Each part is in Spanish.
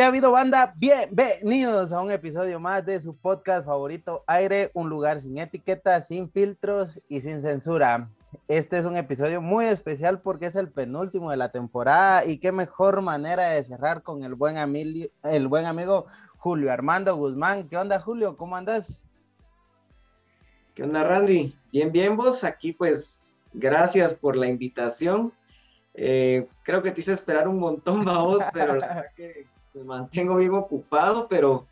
¿Qué ha habido, banda? Bienvenidos a un episodio más de su podcast favorito, Aire, un lugar sin etiquetas, sin filtros y sin censura. Este es un episodio muy especial porque es el penúltimo de la temporada y qué mejor manera de cerrar con el buen, amili- el buen amigo Julio Armando Guzmán. ¿Qué onda, Julio? ¿Cómo andas? ¿Qué onda, Randy? Bien, bien, vos. Aquí, pues, gracias por la invitación. Eh, creo que te hice esperar un montón, vos, pero la verdad que me mantengo bien ocupado, pero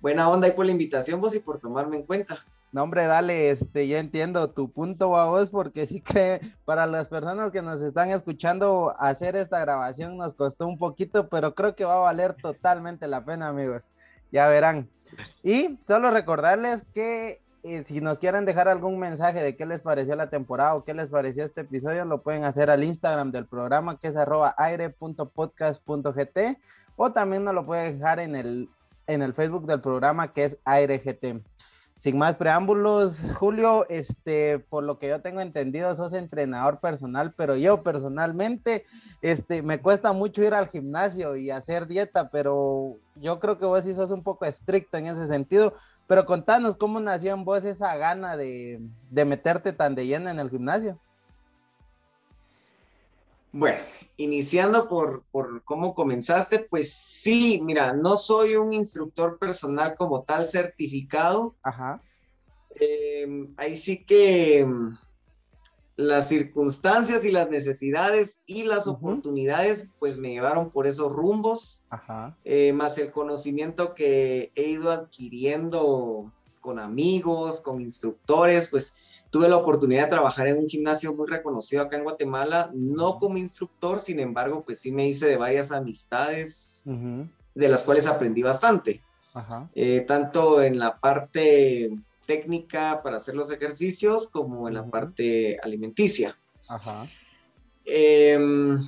buena onda ahí por la invitación, vos, y por tomarme en cuenta. No, hombre, dale, este, yo entiendo tu punto a vos, porque sí que para las personas que nos están escuchando, hacer esta grabación nos costó un poquito, pero creo que va a valer totalmente la pena, amigos. Ya verán. Y solo recordarles que eh, si nos quieren dejar algún mensaje de qué les pareció la temporada o qué les pareció este episodio, lo pueden hacer al Instagram del programa, que es arroba aire.podcast.gt, o también nos lo pueden dejar en el, en el Facebook del programa, que es AireGT. Sin más preámbulos, Julio, este, por lo que yo tengo entendido, sos entrenador personal, pero yo personalmente, este, me cuesta mucho ir al gimnasio y hacer dieta, pero yo creo que vos sí sos un poco estricto en ese sentido. Pero contanos cómo nació en vos esa gana de, de meterte tan de lleno en el gimnasio. Bueno, iniciando por, por cómo comenzaste, pues sí, mira, no soy un instructor personal como tal certificado, Ajá. Eh, ahí sí que mm, las circunstancias y las necesidades y las oportunidades pues me llevaron por esos rumbos, Ajá. eh, más el conocimiento que he ido adquiriendo con amigos, con instructores, pues tuve la oportunidad de trabajar en un gimnasio muy reconocido acá en Guatemala, no como instructor, sin embargo, pues sí me hice de varias amistades de las cuales aprendí bastante Ajá. eh, tanto en la parte técnica para hacer los ejercicios como en la parte alimenticia. Ajá. Em,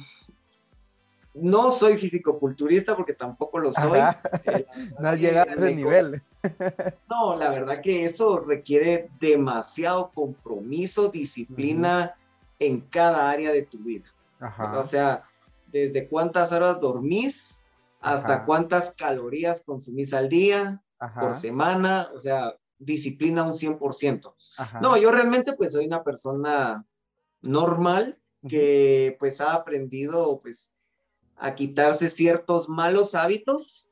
no soy fisicoculturista porque tampoco lo soy. Eh, No has llegado a ese nivel. No, la verdad que eso requiere demasiado compromiso, disciplina en cada área de tu vida. Ajá. O sea, desde cuántas horas dormís hasta Ajá. cuántas calorías consumís al día, Ajá. por semana, o sea, disciplina un 100%. Ajá. No, yo realmente pues soy una persona normal que pues ha aprendido pues a quitarse ciertos malos hábitos,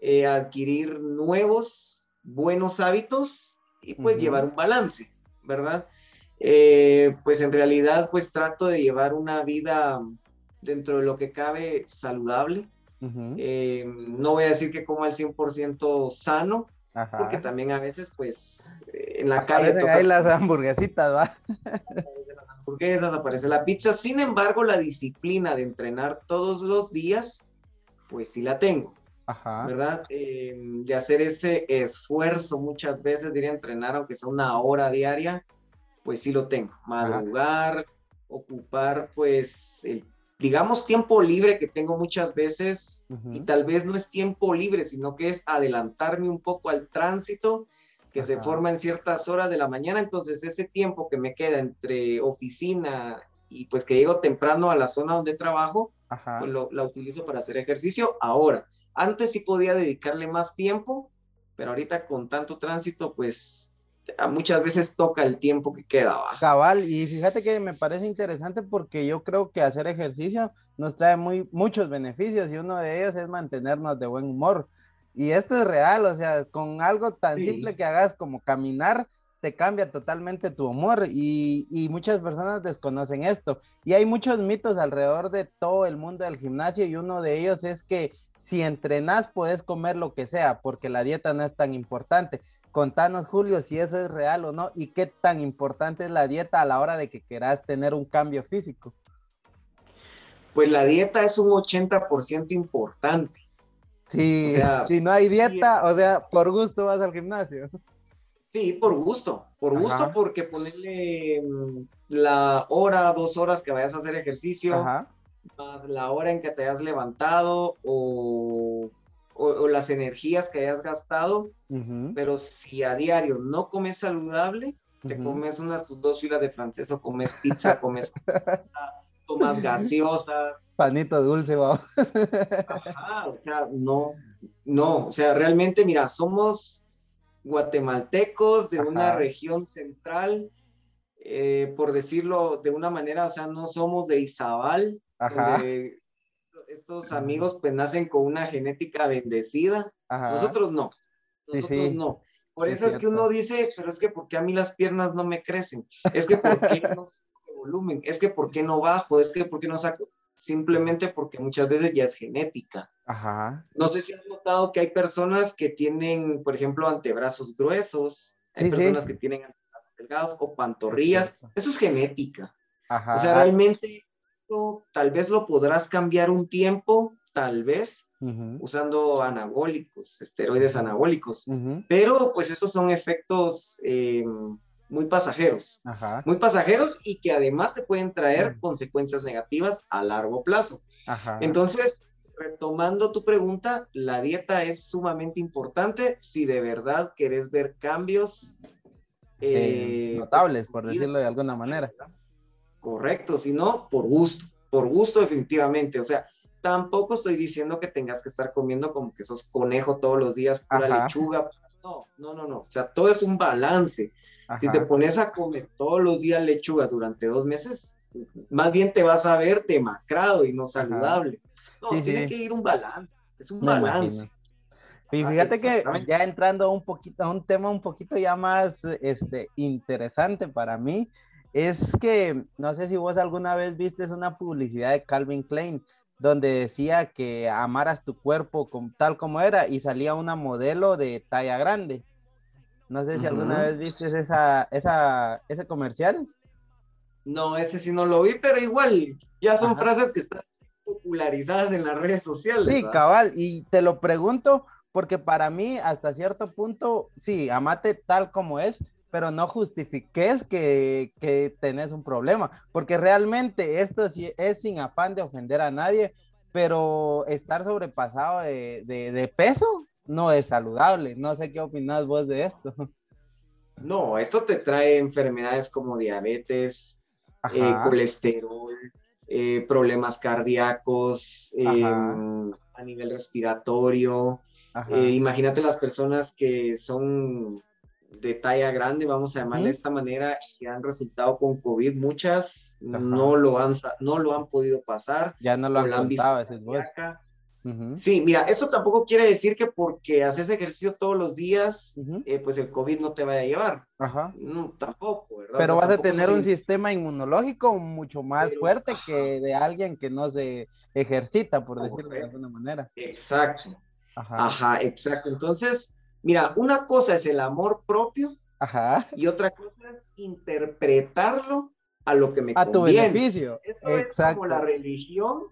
eh, adquirir nuevos buenos hábitos y pues llevar un balance, ¿verdad? Eh, pues en realidad pues trato de llevar una vida dentro de lo que cabe saludable. Eh, no voy a decir que como al 100% sano, Ajá. porque también a veces, pues, en la calle toca ahí las hamburguesitas, ¿va? hamburguesas, aparece la pizza. Sin embargo, la disciplina de entrenar todos los días, pues sí la tengo, Ajá. ¿verdad? Eh, de hacer ese esfuerzo muchas veces de ir a entrenar, aunque sea una hora diaria, pues sí lo tengo. Madrugar, ocupar, pues, el digamos, tiempo libre que tengo muchas veces y tal vez no es tiempo libre, sino que es adelantarme un poco al tránsito que se forma en ciertas horas de la mañana, entonces ese tiempo que me queda entre oficina y pues que llego temprano a la zona donde trabajo, Ajá. pues lo, la utilizo para hacer ejercicio. Ahora, antes sí podía dedicarle más tiempo, pero ahorita con tanto tránsito, pues muchas veces toca el tiempo que queda. ¿va? Cabal, y fíjate que me parece interesante porque yo creo que hacer ejercicio nos trae muy, muchos beneficios y uno de ellos es mantenernos de buen humor. Y esto es real, o sea, con algo tan Sí. simple que hagas como caminar, te cambia totalmente tu humor y, y muchas personas desconocen esto. Y hay muchos mitos alrededor de todo el mundo del gimnasio y uno de ellos es que si entrenas puedes comer lo que sea porque la dieta no es tan importante. Contanos, Julio, si eso es real o no y qué tan importante es la dieta a la hora de que quieras tener un cambio físico. Pues la dieta es un 80% importante. O sea, si no hay dieta, o sea, por gusto vas al gimnasio. Sí, por gusto, por gusto, Ajá. porque ponerle mm, la hora, dos horas que vayas a hacer ejercicio, Ajá. más la hora en que te hayas levantado o, o- o las energías que hayas gastado, pero si a diario no comes saludable, te comes unas tus dos filas de francés o comes pizza, comes tomas gaseosa, Panito dulce, va. Ajá, o sea, no, no, o sea, realmente, mira, somos guatemaltecos de una región central, eh, por decirlo de una manera, o sea, no somos de Izabal, Ajá, donde estos amigos pues nacen con una genética bendecida, ajá. nosotros no, nosotros sí. no. Por Es eso es que uno dice, pero es que ¿por qué a mí las piernas no me crecen? Es que ¿por qué no volumen? Es que ¿por qué no bajo? Es que ¿por qué no saco? Simplemente porque muchas veces ya es genética. Ajá. No sé si has notado que hay personas que tienen, por ejemplo, antebrazos gruesos, hay Sí, sí. personas que tienen antebrazos delgados o pantorrillas. Eso es genética. Ajá. O sea, realmente esto tal vez lo podrás cambiar un tiempo, tal vez, usando anabólicos, esteroides anabólicos. Pero pues estos son efectos eh, muy pasajeros, Ajá. muy pasajeros y que además te pueden traer Mm. consecuencias negativas a largo plazo. Ajá. Entonces, retomando tu pregunta, la dieta es sumamente importante si de verdad querés ver cambios Eh, eh, notables, por decirlo de alguna manera. Correcto, si no, por gusto, por gusto definitivamente. O sea, tampoco estoy diciendo que tengas que estar comiendo como que sos conejo todos los días, pura Ajá. lechuga. No, no, no, no. O sea, todo es un balance. Si te Ajá. pones a comer todos los días lechuga durante dos meses, más bien te vas a ver demacrado y no saludable. No, Sí, tiene sí. que ir un balance. Es un Me balance. imagino. Y Ah, fíjate que ya entrando un poquito a un tema un poquito ya más este interesante para mí es que no sé si vos alguna vez viste una publicidad de Calvin Klein donde decía que amaras tu cuerpo com- tal como era y salía una modelo de talla grande. No sé si alguna Ujú. vez viste esa, esa, ese comercial. No, ese sí no lo vi, pero igual, ya son Ajá. frases que están popularizadas en las redes sociales. Sí, ¿verdad? cabal, y te lo pregunto porque para mí hasta cierto punto, sí, amate tal como es, pero no justifiques que, que tenés un problema, porque realmente esto sí es sin afán de ofender a nadie, pero estar sobrepasado de, de- de peso no es saludable. No sé qué opinas vos de esto. No, esto te trae enfermedades como diabetes, eh, colesterol, eh, problemas cardíacos, eh, Ajá. a nivel respiratorio. Eh, imagínate las personas que son de talla grande, vamos a llamarle de esta manera, que han resultado con COVID, muchas Ajá. no lo, han, no lo han podido pasar. ya no lo han contado, Sí, mira, esto tampoco quiere decir que porque haces ejercicio todos los días, eh, pues el COVID no te vaya a llevar. Ajá. No, tampoco, ¿verdad? O Pero sea, vas a tener eso un sistema inmunológico mucho más Pero, fuerte ajá. que de alguien que no se ejercita, por decirlo de alguna manera. Exacto, Ajá. ajá, exacto. Entonces, mira, una cosa es el amor propio Ajá. y otra cosa es interpretarlo a lo que me A tu conviene. beneficio. Esto es Exacto. como la religión,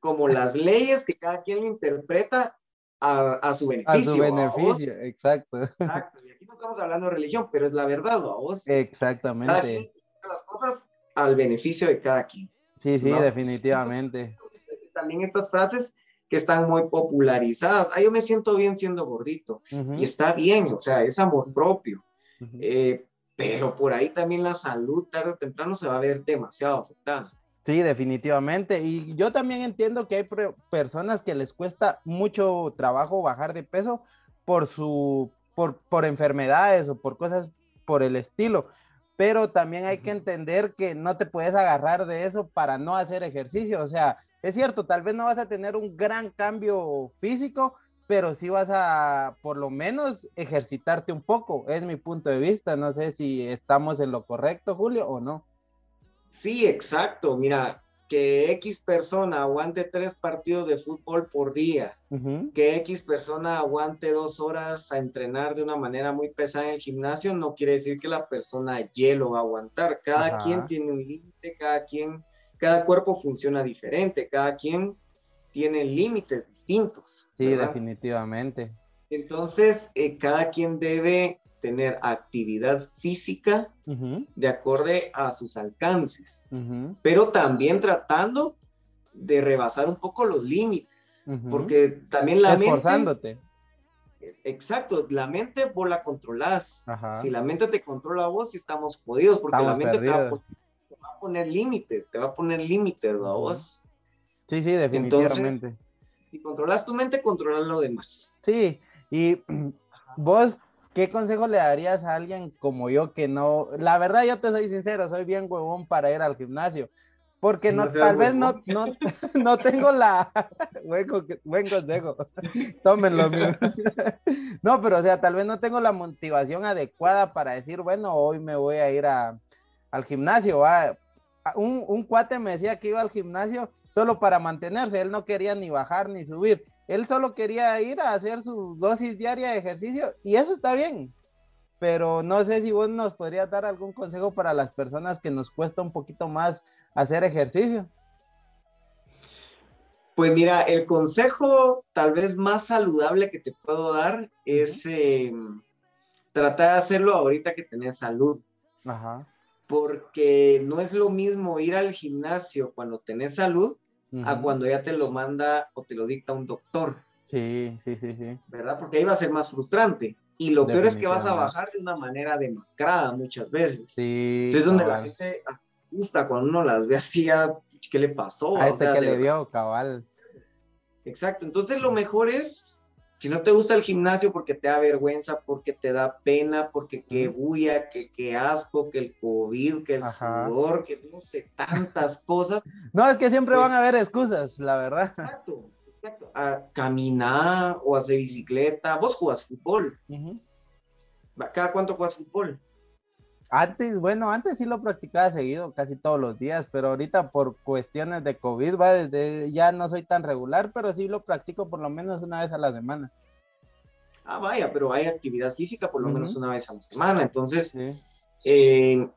como las leyes que cada quien lo interpreta a, a su A beneficio. su ¿va vos? beneficio. Exacto. Exacto. Y aquí no estamos hablando de religión, pero es la verdad, ¿va vos? Cada Exactamente. quien hace las cosas al beneficio de cada quien. Sí, sí, ¿no? definitivamente. También estas frases que están muy popularizadas. Ah, yo me siento bien siendo gordito. Ujú, Y está bien, o sea, es amor propio. ujú. Eh, pero por ahí también la salud tarde o temprano se va a ver demasiado afectada. Sí, definitivamente. Y yo también entiendo que hay personas que les cuesta mucho trabajo bajar de peso por su, por, por enfermedades o por cosas por el estilo. Pero también hay que entender que no te puedes agarrar de eso para no hacer ejercicio. O sea, es cierto, tal vez no vas a tener un gran cambio físico, pero sí vas a por lo menos ejercitarte un poco. Es mi punto de vista. No sé si estamos en lo correcto, Julio, o no. Sí, exacto. Mira, que X persona aguante tres partidos de fútbol por día, que X persona aguante dos horas a entrenar de una manera muy pesada en el gimnasio, no quiere decir que la persona Y lo va a aguantar. Cada Ajá. quien tiene un límite, cada quien, cada cuerpo funciona diferente, cada quien tiene límites distintos. Sí, ¿verdad? definitivamente. Entonces, eh, cada quien debe tener actividad física de acorde a sus alcances, pero también tratando de rebasar un poco los límites, porque también la mente, Esforzándote. exacto, la mente vos la controlás. Ajá. Si la mente te controla a vos, estamos jodidos, porque Estamos la mente te va, a te va a poner límites, te va a poner límites, ¿va Ujú. vos? Sí, sí, definitivamente. Si controlas tu mente, controlas lo demás. Sí, y vos, ¿qué consejo le darías a alguien como yo que no, la verdad yo te soy sincero, soy bien huevón para ir al gimnasio, porque no, No tal vez no, huevón. no, no tengo la, buen, buen consejo, tómenlo. mío. No, pero o sea, tal vez no tengo la motivación adecuada para decir, bueno, hoy me voy a ir a, al gimnasio, va. A- Un, un cuate me decía que iba al gimnasio solo para mantenerse, él no quería ni bajar ni subir, él solo quería ir a hacer su dosis diaria de ejercicio y eso está bien, pero no sé si vos nos podrías dar algún consejo para las personas que nos cuesta un poquito más hacer ejercicio. Pues mira, el consejo tal vez más saludable que te puedo dar es eh, tratar de hacerlo ahorita que tenés salud, Ajá. porque no es lo mismo ir al gimnasio cuando tenés salud a cuando ya te lo manda o te lo dicta un doctor, Sí, sí, sí, sí. ¿verdad? Porque ahí va a ser más frustrante. Y lo peor es que vas a bajar de una manera demacrada muchas veces. Sí. Entonces, donde la gente asusta cuando uno las ve así, ¿qué le pasó? A O este sea, que le dio, cabal. Exacto, entonces lo mejor es, si no te gusta el gimnasio porque te da vergüenza, porque te da pena, porque qué bulla, que qué asco, que el COVID, que el Ajá. sudor, que no sé, tantas cosas. No, es que siempre Pues- van a haber excusas, la verdad. Exacto, exacto. A caminar o hacer bicicleta. Vos jugás fútbol. ¿Cada cuánto juegas fútbol? Antes, bueno, antes sí lo practicaba seguido, casi todos los días, pero ahorita por cuestiones de COVID, va, desde, ya no soy tan regular, pero sí lo practico por lo menos una vez a la semana. Ah, vaya, pero hay actividad física por lo menos Ujú. una vez a la semana. Entonces, Sí. eh,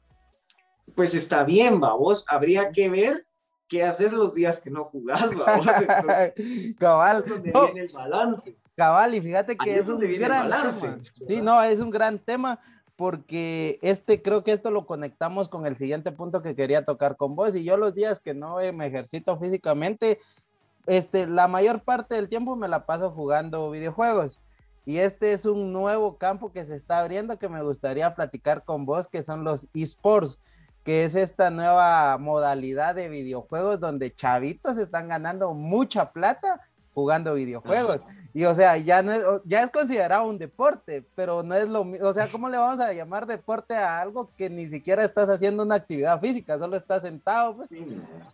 pues está bien, va. Vos habría que ver qué haces los días que no jugás, va. Vos, entonces, cabal, donde no, viene el balance. cabal, y fíjate que Ahí es es un gran tema. Sí, no, es un gran tema porque este creo que esto lo conectamos con el siguiente punto que quería tocar con vos y yo los días que no eh, me ejercito físicamente, este, la mayor parte del tiempo me la paso jugando videojuegos. Y este es un nuevo campo que se está abriendo que me gustaría platicar con vos, que son los esports, que es esta nueva modalidad de videojuegos donde chavitos están ganando mucha plata jugando videojuegos. Y o sea, ya no es, ya es considerado un deporte, pero no es lo mismo. O sea, ¿cómo le vamos a llamar deporte a algo que ni siquiera estás haciendo una actividad física, solo estás sentado? pues?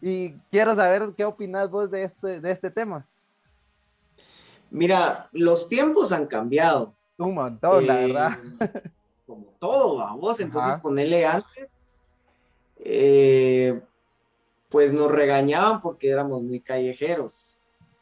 Y quiero saber qué opinas vos de este, de este tema. Mira, los tiempos han cambiado. Un montón, la Eh, verdad. Como todo, vamos. Entonces, Ajá. ponerle antes, eh, pues nos regañaban porque éramos muy callejeros.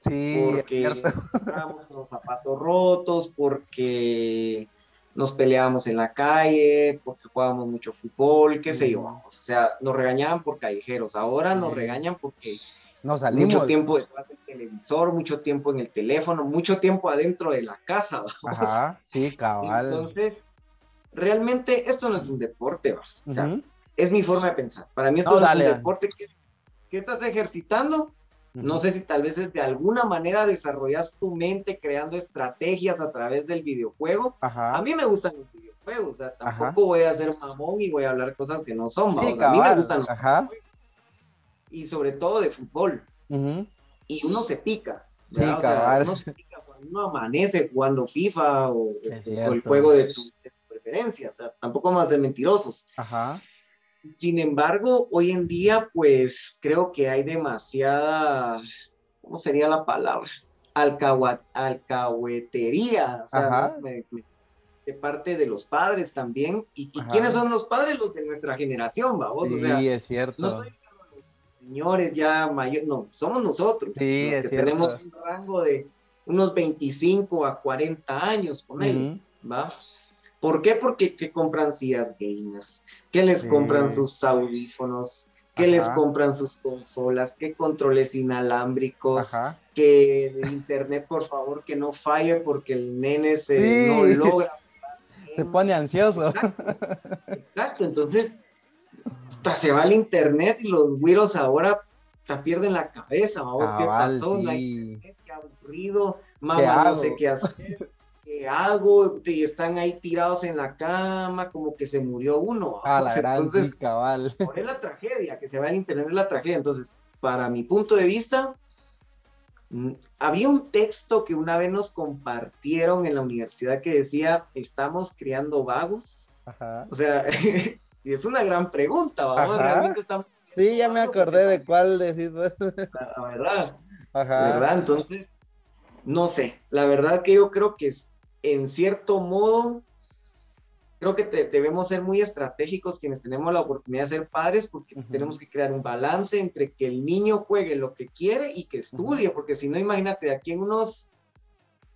Sí, porque estábamos con los zapatos rotos, porque nos peleábamos en la calle, porque jugábamos mucho fútbol, qué sé yo, vamos. O sea, nos regañaban por callejeros. Ahora nos regañan porque Nos salimos. mucho tiempo detrás del televisor, mucho tiempo en el teléfono, mucho tiempo adentro de la casa, vamos. Ajá, sí, cabal. Entonces, realmente esto no es un deporte, va. O sea, es mi forma de pensar. Para mí esto No, no, dale, es un deporte. ¿Qué, ¿qué estás ejercitando? No sé si tal vez es de alguna manera desarrollas tu mente creando estrategias a través del videojuego. Ajá. A mí me gustan los videojuegos, o sea, tampoco Ajá. voy a ser mamón y voy a hablar cosas que no son, Sí, a mí me gustan los Ajá. y sobre todo de fútbol. Ujú. Y uno se pica. Sí. O sea, uno se pica cuando uno amanece jugando FIFA o, o el juego de tu, de tu preferencia. O sea, tampoco vamos a ser mentirosos. Ajá. Sin embargo, hoy en día, pues creo que hay demasiada, ¿cómo sería la palabra? Alcahua- alcahuetería, o sea, me- de parte de los padres también. ¿Y, y quiénes son los padres? Los de nuestra generación, vamos. Sí, o sea, es cierto. no los señores ya mayores, no, somos nosotros. Sí, los es que cierto. tenemos un rango de unos 25 a 40 años, ponele. Ujú. ¿va? ¿Por qué? Porque que compran sillas gamers, que les Sí. compran sus audífonos, que Ajá. les compran sus consolas, que controles inalámbricos, Ajá. que el internet por favor que no falle porque el nene se Sí. no logra. Se pone ansioso. Exacto, entonces se va el internet y los güiros ahora puta, pierden la cabeza, vamos, ¿qué pasó? No internet, qué aburrido, ¿Qué mamá no hago? sé qué hacer, qué hago, y están ahí tirados en la cama, como que se murió uno. A la gran entonces, sí, cabal. es la tragedia, que se va el internet es la tragedia. Entonces, para mi punto de vista, mm, había un texto que una vez nos compartieron en la universidad que decía, estamos criando vagos. Ajá. O sea, y es una gran pregunta, vamos, Ajá. realmente estamos... Sí, ya me acordé de cuál decís tal? La verdad, Ajá. ¿verdad? Entonces, no sé, la verdad que yo creo que es, en cierto modo, creo que te- debemos ser muy estratégicos quienes tenemos la oportunidad de ser padres porque Ujú. tenemos que crear un balance entre que el niño juegue lo que quiere y que estudie, porque si no, imagínate, aquí en unos,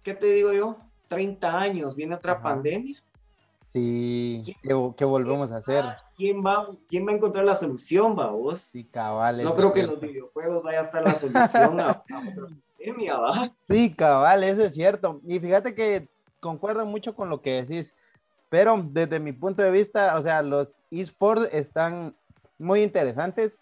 ¿qué te digo yo? 30 años, viene otra pandemia. Sí, ¿qué, qué volvemos a hacer? ¿Quién va, ¿Quién va a encontrar la solución, va vos? Sí, cabal. no creo que cierto. los videojuegos vaya a estar la solución a, a otra pandemia, ¿va? Sí, cabal, eso es cierto. Y fíjate que concuerdo mucho con lo que decís, pero desde mi punto de vista, o sea, los esports están muy interesantes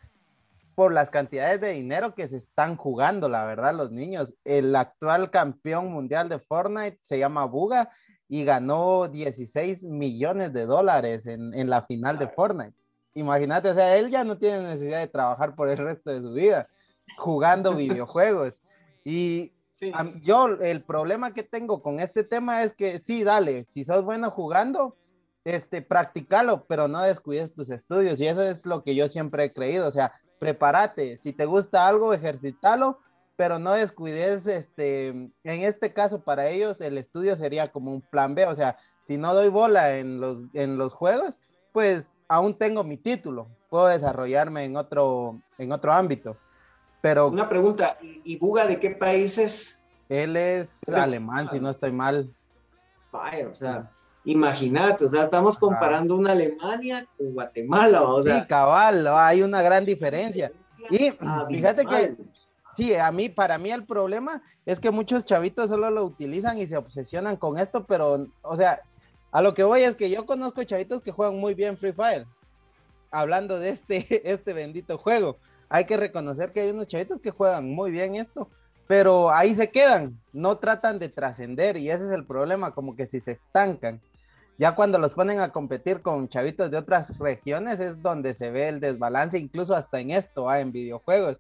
por las cantidades de dinero que se están jugando, la verdad, los niños. El actual campeón mundial de Fortnite se llama Buga y ganó 16 millones de dólares en, en la final de Fortnite. Imagínate, o sea, él ya no tiene necesidad de trabajar por el resto de su vida jugando videojuegos. Y Yo el problema que tengo con este tema es que sí, dale, si sos bueno jugando, este, practicalo, pero no descuides tus estudios. Y eso es lo que yo siempre he creído. O sea, prepárate. Si te gusta algo, ejercítalo, pero no descuides, este, en este caso para ellos el estudio sería como un plan B. O sea, si no doy bola en los, en los juegos, pues aún tengo mi título. Puedo desarrollarme en otro, en otro ámbito. Pero Una pregunta, ¿y y Buga de qué países? él es Pero- alemán, si no estoy mal. Vaya, o sea, imagínate, o sea, estamos comparando una Alemania con Guatemala, o sea, sí, cabal, hay una gran diferencia. Y abismal. fíjate que, sí, a mí, para mí el problema es que muchos chavitos solo lo utilizan y se obsesionan con esto, pero, o sea, a lo que voy es que yo conozco chavitos que juegan muy bien Free Fire. Hablando de este, este bendito juego, hay que reconocer que hay unos chavitos que juegan muy bien esto, pero ahí se quedan, no tratan de trascender y ese es el problema, como que si se estancan. Ya cuando los ponen a competir con chavitos de otras regiones es donde se ve el desbalance, incluso hasta en esto, ah, en videojuegos.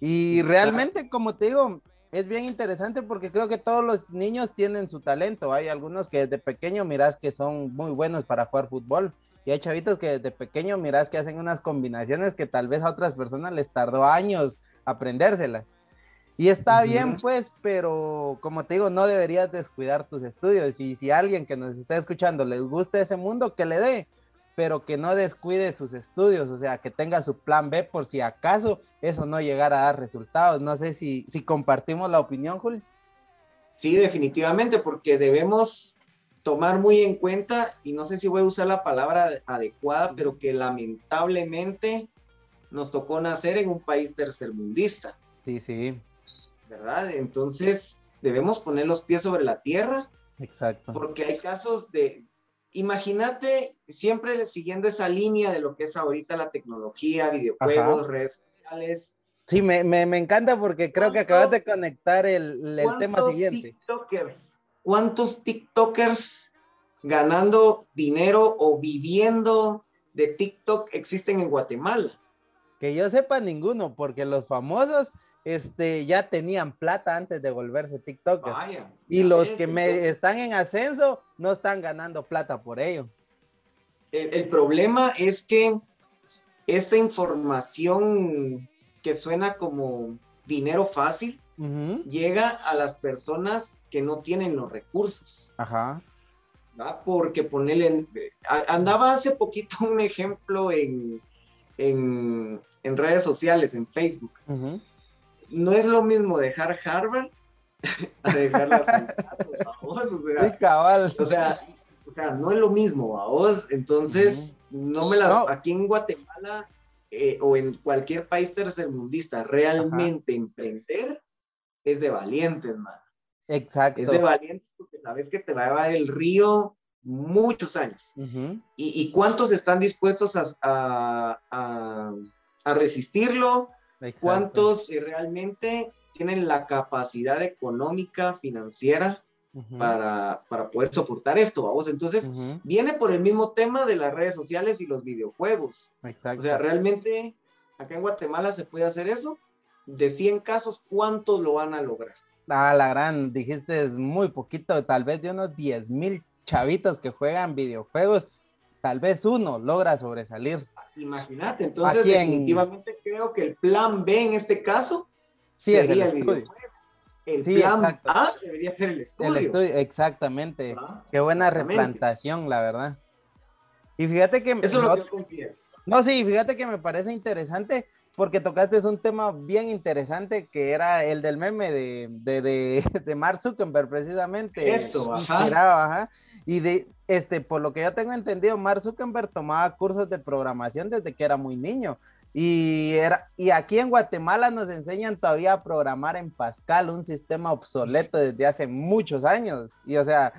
Y realmente, como te digo, es bien interesante porque creo que todos los niños tienen su talento. Hay algunos que desde pequeño miras que son muy buenos para jugar fútbol. Y hay chavitos que desde pequeño miras que hacen unas combinaciones que tal vez a otras personas les tardó años aprendérselas. Y está bien, pues, pero como te digo, no deberías descuidar tus estudios. Y si a alguien que nos está escuchando les gusta ese mundo, que le dé, pero que no descuide sus estudios, o sea, que tenga su plan B por si acaso eso no llegara a dar resultados. No sé si, si compartimos la opinión, Juli. Sí, definitivamente, porque debemos tomar muy en cuenta, y no sé si voy a usar la palabra adecuada, pero que lamentablemente nos tocó nacer en un país tercermundista, Sí, sí, ¿verdad? Entonces debemos poner los pies sobre la tierra exacto. porque hay casos de imagínate siempre siguiendo esa línea de lo que es ahorita la tecnología, videojuegos, Ajá. redes sociales. Sí, me, me, me encanta porque creo que acabas de conectar el, el tema ¿Cuántos siguiente. TikTokers? ¿Cuántos TikTokers ganando dinero o viviendo de TikTok existen en Guatemala? Que yo sepa ninguno, porque los famosos este, ya tenían plata antes de volverse TikTokers. Vaya. y los que me están en ascenso no están ganando plata por ello. El, el problema es que esta información que suena como dinero fácil llega a las personas que no tienen los recursos. Ajá. ¿va? Porque ponerle, en- a- andaba hace poquito un ejemplo en, en, en redes sociales, en Facebook. No es lo mismo dejar Harvard a dejar la vamos, o sea, Sí, cabal. o sea, o sea, no es lo mismo, a vos. Entonces, no me las. No. Aquí en Guatemala eh, o en cualquier país tercermundista, realmente emprender es de valientes, man. Exacto. Es de valientes porque sabes que te va a llevar el río muchos años. ¿Y, y cuántos están dispuestos a, a, a- a resistirlo? exacto. ¿Cuántos realmente tienen la capacidad económica, financiera para, para poder soportar esto? ¿vamos? Entonces, viene por el mismo tema de las redes sociales y los videojuegos. Exacto. O sea, realmente acá en Guatemala se puede hacer eso. De 100 casos, ¿cuántos lo van a lograr? Ah, la gran, dijiste es muy poquito, tal vez de unos 10 mil chavitos que juegan videojuegos, tal vez uno logra sobresalir. Imagínate, entonces definitivamente creo que el plan B en este caso Sí, es el sería el, estudio. El Sí, plan exacto. A debería ser el estudio. El estudio, exactamente. ¿verdad? Qué buena replantación, la verdad. Y fíjate que... Eso es lo no- que yo. No, sí, fíjate que me parece interesante porque tocaste un tema bien interesante que era el del meme de, de, de, de Mark Zuckerberg precisamente. Eso, ajá. ajá. Y de, este, por lo que yo tengo entendido, Mark Zuckerberg tomaba cursos de programación desde que era muy niño. Y, era, y aquí en Guatemala nos enseñan todavía a programar en Pascal, un sistema obsoleto desde hace muchos años. Y o sea,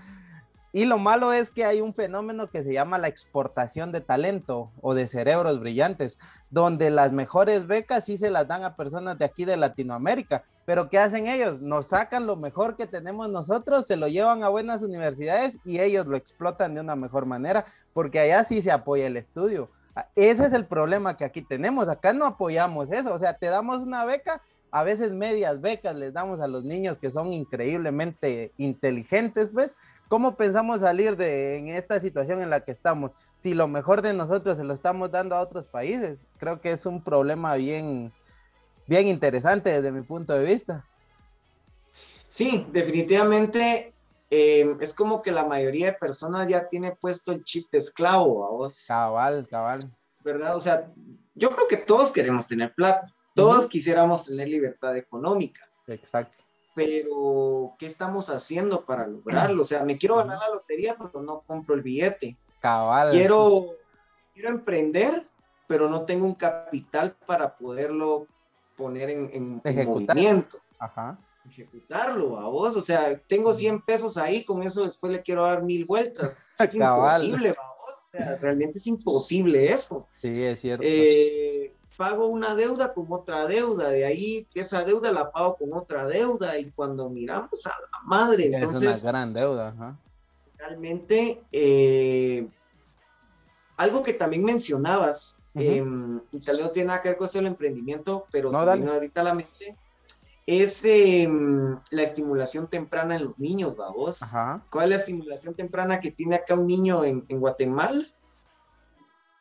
y lo malo es que hay un fenómeno que se llama la exportación de talento o de cerebros brillantes, donde las mejores becas sí se las dan a personas de aquí de Latinoamérica. Pero ¿qué hacen ellos? Nos sacan lo mejor que tenemos nosotros, se lo llevan a buenas universidades y ellos lo explotan de una mejor manera, porque allá sí se apoya el estudio. Ah, Ese es el problema que aquí tenemos. Acá no apoyamos eso. O sea, te damos una beca, a veces medias becas les damos a los niños que son increíblemente inteligentes, pues. ¿Cómo pensamos salir de en esta situación en la que estamos? Si lo mejor de nosotros se lo estamos dando a otros países, creo que es un problema bien, bien interesante desde mi punto de vista. Sí, definitivamente eh, es como que la mayoría de personas ya tiene puesto el chip de esclavo a vos, Cabal, cabal. ¿verdad? O sea, yo creo que todos queremos tener plata, todos quisiéramos tener libertad económica. Exacto. Pero ¿qué estamos haciendo para lograrlo? O sea, me quiero ganar la lotería, pero no compro el billete. Cabal. Quiero, quiero emprender, pero no tengo un capital para poderlo poner en, en- en movimiento, Ajá. ejecutarlo a vos. O sea, tengo 100 pesos ahí, con eso después le quiero dar mil vueltas. Es Cabal. imposible, a vos. O sea, realmente es imposible eso. Sí, es cierto. Eh, pago una deuda con otra deuda, de ahí que esa deuda la pago con otra deuda y cuando miramos a la madre, es entonces una gran deuda. Realmente eh, algo que también mencionabas, em, y tal vez no tiene nada que ver con eso del emprendimiento, pero No, se dale. vino ahorita a la mente, es em, la estimulación temprana en los niños. Ajá. ¿Cuál es la estimulación temprana que tiene acá un niño en, en Guatemala?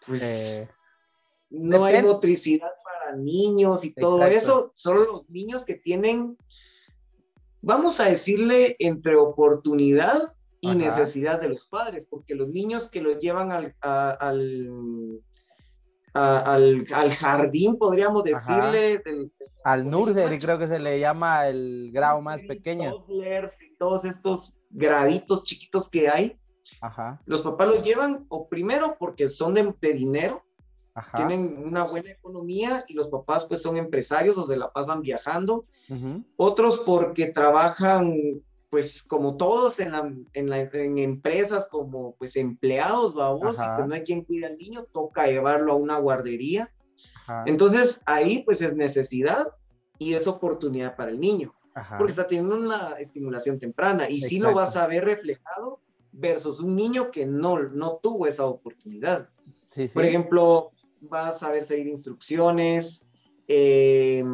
Pues No hay motricidad para niños y todo eso, solo los niños que tienen, vamos a decirle, entre oportunidad y Ajá. necesidad de los padres, porque los niños que los llevan al, a- al, a- al, al jardín, podríamos decirle, del- al nursery creo que se le llama el grado más pequeño. y todos estos graditos chiquitos que hay, Ajá. los papás los llevan, o primero porque son de, de dinero, Ajá. tienen una buena economía y los papás pues son empresarios o se la pasan viajando. Ujú. Otros porque trabajan pues como todos en, la- en, la- en empresas como pues empleados, babos, y Ajá. pues no hay quien cuide al niño, toca llevarlo a una guardería. Ajá, Entonces ahí pues es necesidad y es oportunidad para el niño, porque está teniendo una estimulación temprana y sí lo vas a ver reflejado versus un niño que no, no tuvo esa oportunidad. Sí, sí. Por ejemplo, va a saber seguir instrucciones, eh,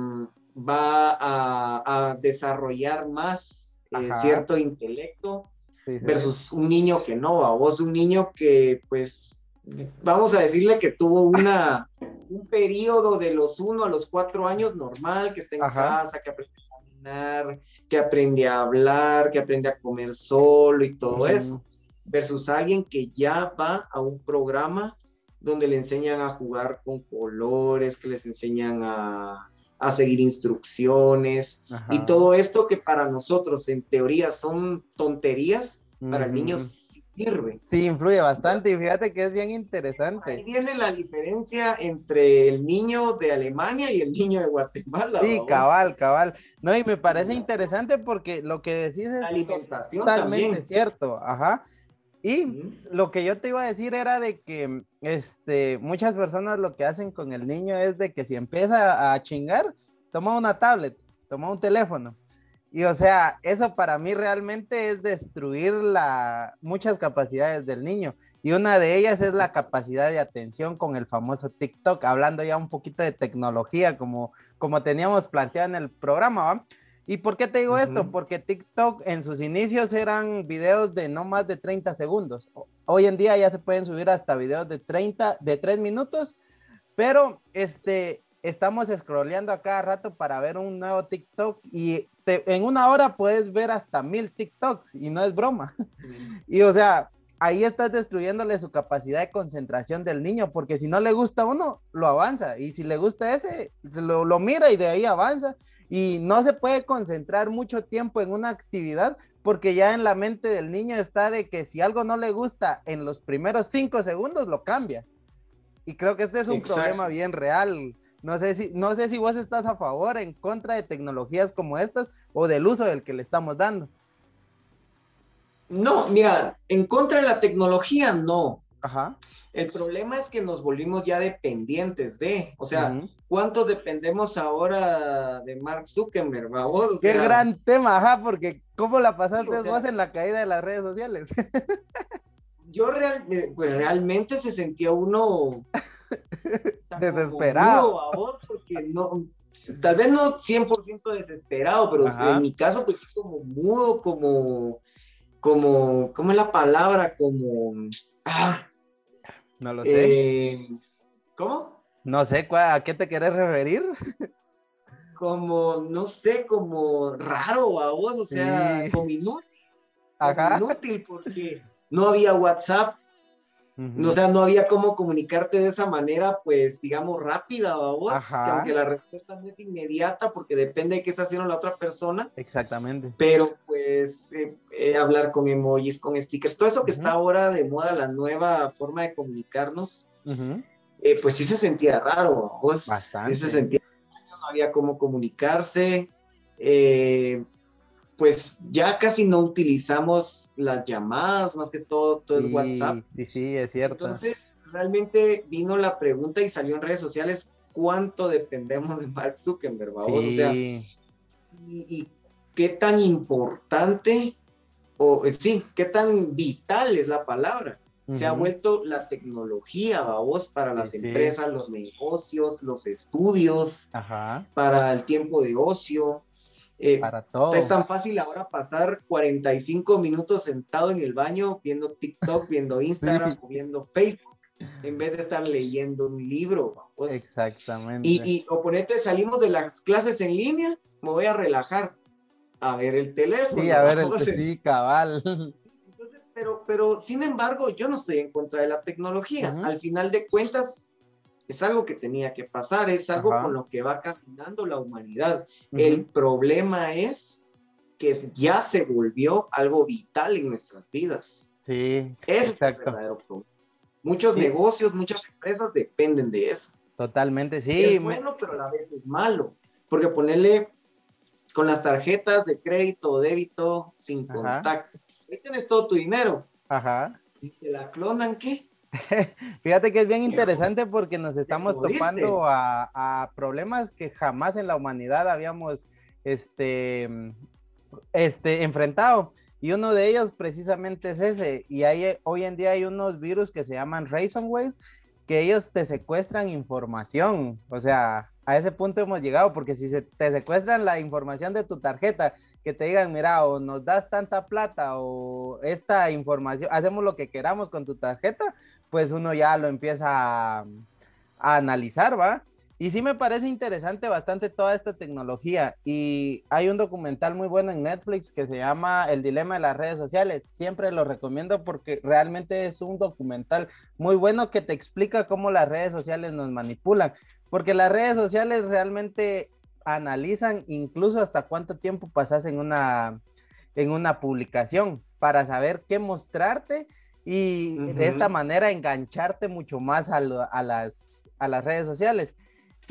va a, a desarrollar más eh, cierto intelecto Sí, sí. versus un niño que no, a vos un niño que pues vamos a decirle que tuvo una un periodo de los uno a los cuatro años normal, que está en Ajá. casa, que aprende a caminar, que aprende a hablar, que aprende a comer solo y todo Ujú. eso, versus alguien que ya va a un programa donde le enseñan a jugar con colores, que les enseñan a, a seguir instrucciones y todo esto que para nosotros en teoría son tonterías, para el niño sirve. Sí, influye bastante y fíjate que es bien Ahí interesante. viene la diferencia entre el niño de Alemania y el niño de Guatemala. Sí, cabal, cabal. No, y me parece interesante porque lo que decís La es alimentación totalmente también. cierto, ajá. Y lo que yo te iba a decir era de que este, muchas personas lo que hacen con el niño es de que si empieza a chingar, toma una tablet, toma un teléfono. Y o sea, eso para mí realmente es destruir la, muchas capacidades del niño. Y una de ellas es la capacidad de atención con el famoso TikTok, hablando ya un poquito de tecnología, como, como teníamos planteado en el programa, ¿va? ¿Y por qué te digo esto? Porque TikTok en sus inicios eran videos de no más de 30 segundos. Hoy en día ya se pueden subir hasta videos de 30, de 3 minutos, pero este, estamos scrolleando a cada rato para ver un nuevo TikTok y te- en una hora puedes ver hasta mil TikToks y no es broma. Y o sea, ahí estás destruyéndole su capacidad de concentración del niño, porque si no le gusta uno, lo avanza. Y si le gusta ese, se lo, lo mira y de ahí avanza. Y no se puede concentrar mucho tiempo en una actividad, porque ya en la mente del niño está de que si algo no le gusta en los primeros cinco segundos, lo cambia. Y creo que este es un Exacto. problema bien real. No sé, si, no sé si vos estás a favor, en contra de tecnologías como estas o del uso del que le estamos dando. No, mira, en contra de la tecnología, no. Ajá. El problema es que nos volvimos ya dependientes de, o sea, Ujú. ¿cuánto dependemos ahora de Mark Zuckerberg, babos? O Qué sea, gran tema, ajá, porque ¿cómo la pasaste Sí, o sea- vos en la caída de las redes sociales? Yo real- pues realmente se sentía uno Desesperado. porque no, tal vez no 100% desesperado, pero Ajá. en mi caso pues sí como mudo, como, como, ¿cómo es la palabra? Como, ah, No lo sé. eh, ¿cómo? No sé ¿cuál- a qué te querés referir. Como, no sé, como raro, babos, o sea, Sí. como inútil, Ajá. inútil porque no había WhatsApp, Ujú. O sea, no había cómo comunicarte de esa manera, pues, digamos, rápida, vos, Ajá. que aunque la respuesta no es inmediata, porque depende de qué está haciendo la otra persona, Exactamente. pero pues eh, eh, hablar con emojis, con stickers, todo eso que Ujú. está ahora de moda, la nueva forma de comunicarnos, Ujú. eh, pues sí se sentía raro, vos, Bastante. sí se sentía raro, no había cómo comunicarse, eh, pues ya casi no utilizamos las llamadas, más que todo, todo es Sí, WhatsApp. Sí, sí, es cierto. Entonces, realmente vino la pregunta y salió en redes sociales cuánto dependemos de Mark Zuckerberg, vamos, o sea, y, Sí. y qué tan importante, o eh, sí, qué tan vital es la palabra. Se ha vuelto la tecnología, vamos, para Sí, las sí. empresas, los negocios, los estudios, Ajá. para el tiempo de ocio. Eh, Para todo. es tan fácil ahora pasar 45 minutos sentado en el baño viendo TikTok, viendo Instagram, Sí. o viendo Facebook, en vez de estar leyendo un libro. vamos. Exactamente. Y, y o ponete, salimos de las clases en línea, me voy a relajar, a ver el teléfono. sí, a ver, el, sí, cabal. Entonces, pero, pero, sin embargo, yo no estoy en contra de la tecnología. Ujú. Al final de cuentas, es algo que tenía que pasar, es algo Ajá. con lo que va caminando la humanidad. Ujú. El problema es que ya se volvió algo vital en nuestras vidas. Sí, Ese es el exacto. verdadero problema. Muchos Sí. negocios, muchas empresas dependen de eso. Totalmente, sí. es bueno, pero a la vez es malo. Porque ponerle, con las tarjetas de crédito o débito sin Ajá. contacto. Ahí tienes todo tu dinero. Ajá. ¿Y te la clonan qué? Fíjate que es bien interesante porque nos estamos topando a, a problemas que jamás en la humanidad habíamos este, este, enfrentado. Y uno de ellos precisamente es ese. Y hay, hoy en día hay unos virus que se llaman Ransomware, que ellos te secuestran información. O sea, a ese punto hemos llegado, porque si se, te secuestran la información de tu tarjeta, que te digan, mira, o nos das tanta plata o esta información, hacemos lo que queramos con tu tarjeta, pues uno ya lo empieza a, a analizar, ¿va? Y sí me parece interesante bastante toda esta tecnología. Y hay un documental muy bueno en Netflix que se llama El dilema de las redes sociales. Siempre lo recomiendo porque realmente es un documental muy bueno que te explica cómo las redes sociales nos manipulan. Porque las redes sociales realmente analizan incluso hasta cuánto tiempo pasas en una, en una publicación para saber qué mostrarte y de Ujú. esta manera engancharte mucho más a, lo- a las, a las redes sociales.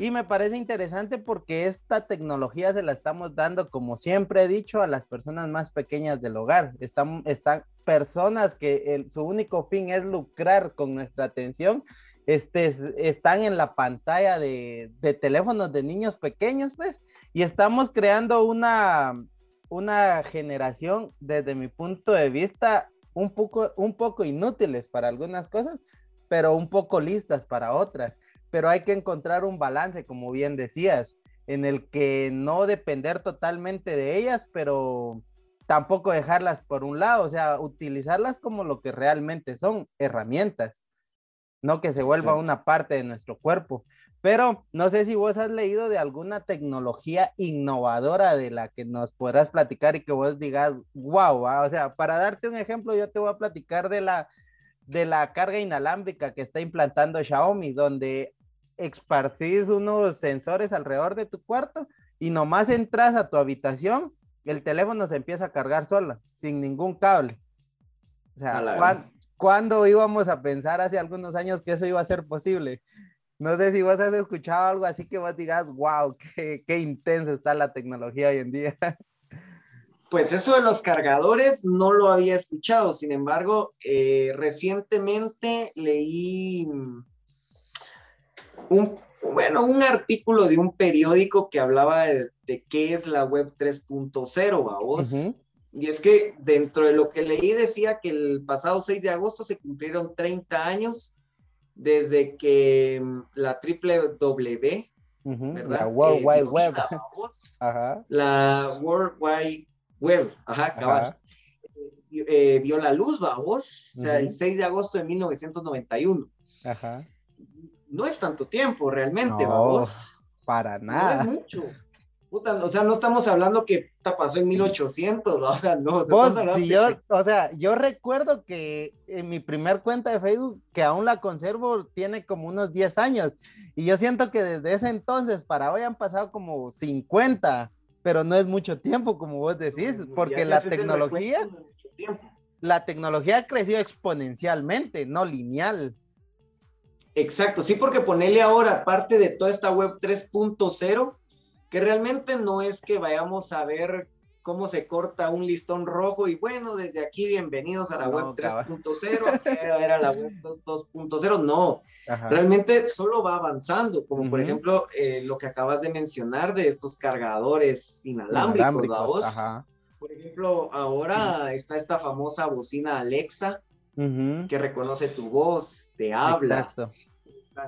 Y me parece interesante porque esta tecnología se la estamos dando, como siempre he dicho, a las personas más pequeñas del hogar. Están, están personas que el- su único fin es lucrar con nuestra atención, este, están en la pantalla de, de teléfonos de niños pequeños, pues, y estamos creando una, una generación, desde mi punto de vista, un poco, un poco inútiles para algunas cosas, pero un poco listas para otras. Pero hay que encontrar un balance, como bien decías, en el que no depender totalmente de ellas, pero tampoco dejarlas por un lado, o sea, utilizarlas como lo que realmente son, herramientas, no que se vuelva una parte de nuestro cuerpo. Pero no sé si vos has leído de alguna tecnología innovadora de la que nos podrás platicar y que vos digas, wow, o sea, para darte un ejemplo, yo te voy a platicar de la, de la carga inalámbrica que está implantando Xiaomi, donde esparcís unos sensores alrededor de tu cuarto y nomás entras a tu habitación, el teléfono se empieza a cargar sola, sin ningún cable. O sea, ¿cuán- ¿cuándo íbamos a pensar hace algunos años que eso iba a ser posible? No sé si vos has escuchado algo así que vos digas, wow, qué, qué intenso está la tecnología hoy en día. Pues eso de los cargadores no lo había escuchado. Sin embargo, eh, recientemente leí mm, un, bueno, un artículo de un periódico que hablaba de, de qué es la web 3.0, vos. Ujú. Y es que dentro de lo que leí decía que el pasado 6 de agosto se cumplieron 30 años desde que mm, la triple W, Ujú, ¿verdad? La World Eh, Wide Web. vamos. Ajá. La World Wide Web, ajá, cabal. Ajá. Eh, vio la luz, vamos, o sea, el Ujú. 6 de agosto de 1991. Ajá. No es tanto tiempo realmente, No, vamos. Para No es nada. mucho. Puta, o sea, no estamos hablando que pasó en 1800, ¿va? o sea, no. o sea, Vos, si que- yo, o sea, yo recuerdo que en mi primer cuenta de Facebook, que aún la conservo, tiene como unos 10 años. Y yo siento que desde ese entonces para hoy han pasado como 50, pero no es mucho tiempo, como vos decís, Ya porque que la tecnología, la tecnología ha crecido exponencialmente, no lineal. Exacto, sí, porque ponerle ahora parte de toda esta web 3.0, que realmente no es que vayamos a ver cómo se corta un listón rojo y bueno, desde aquí bienvenidos a la No, web cabal. 3.0, aquí era la web 2.0, no, Ajá. realmente solo va avanzando, como por ejemplo eh, lo que acabas de mencionar de estos cargadores inalámbricos, Inalámbricos. Por ejemplo, ahora está esta famosa bocina Alexa Que reconoce tu voz, te habla, Exacto.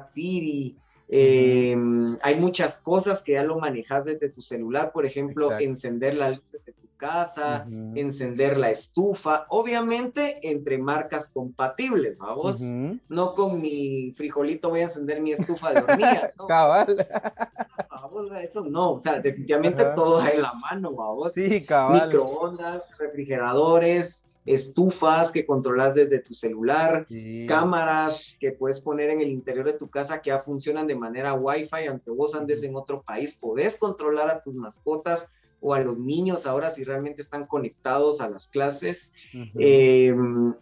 Siri. eh, hay muchas cosas que ya lo manejas desde tu celular, por ejemplo, Exacto. encender la luz de tu casa, encender la estufa, obviamente entre marcas compatibles, vamos. No con mi frijolito voy a encender mi estufa de hornilla, no, Cabal. vamos, eso no, o sea, definitivamente todo hay en la mano, vamos Sí, cabal. microondas, refrigeradores, estufas que controlas desde tu celular, Sí. cámaras que puedes poner en el interior de tu casa que ya funcionan de manera Wi-Fi, aunque vos andes en otro país, podés controlar a tus mascotas o a los niños ahora si realmente están conectados a las clases. Eh,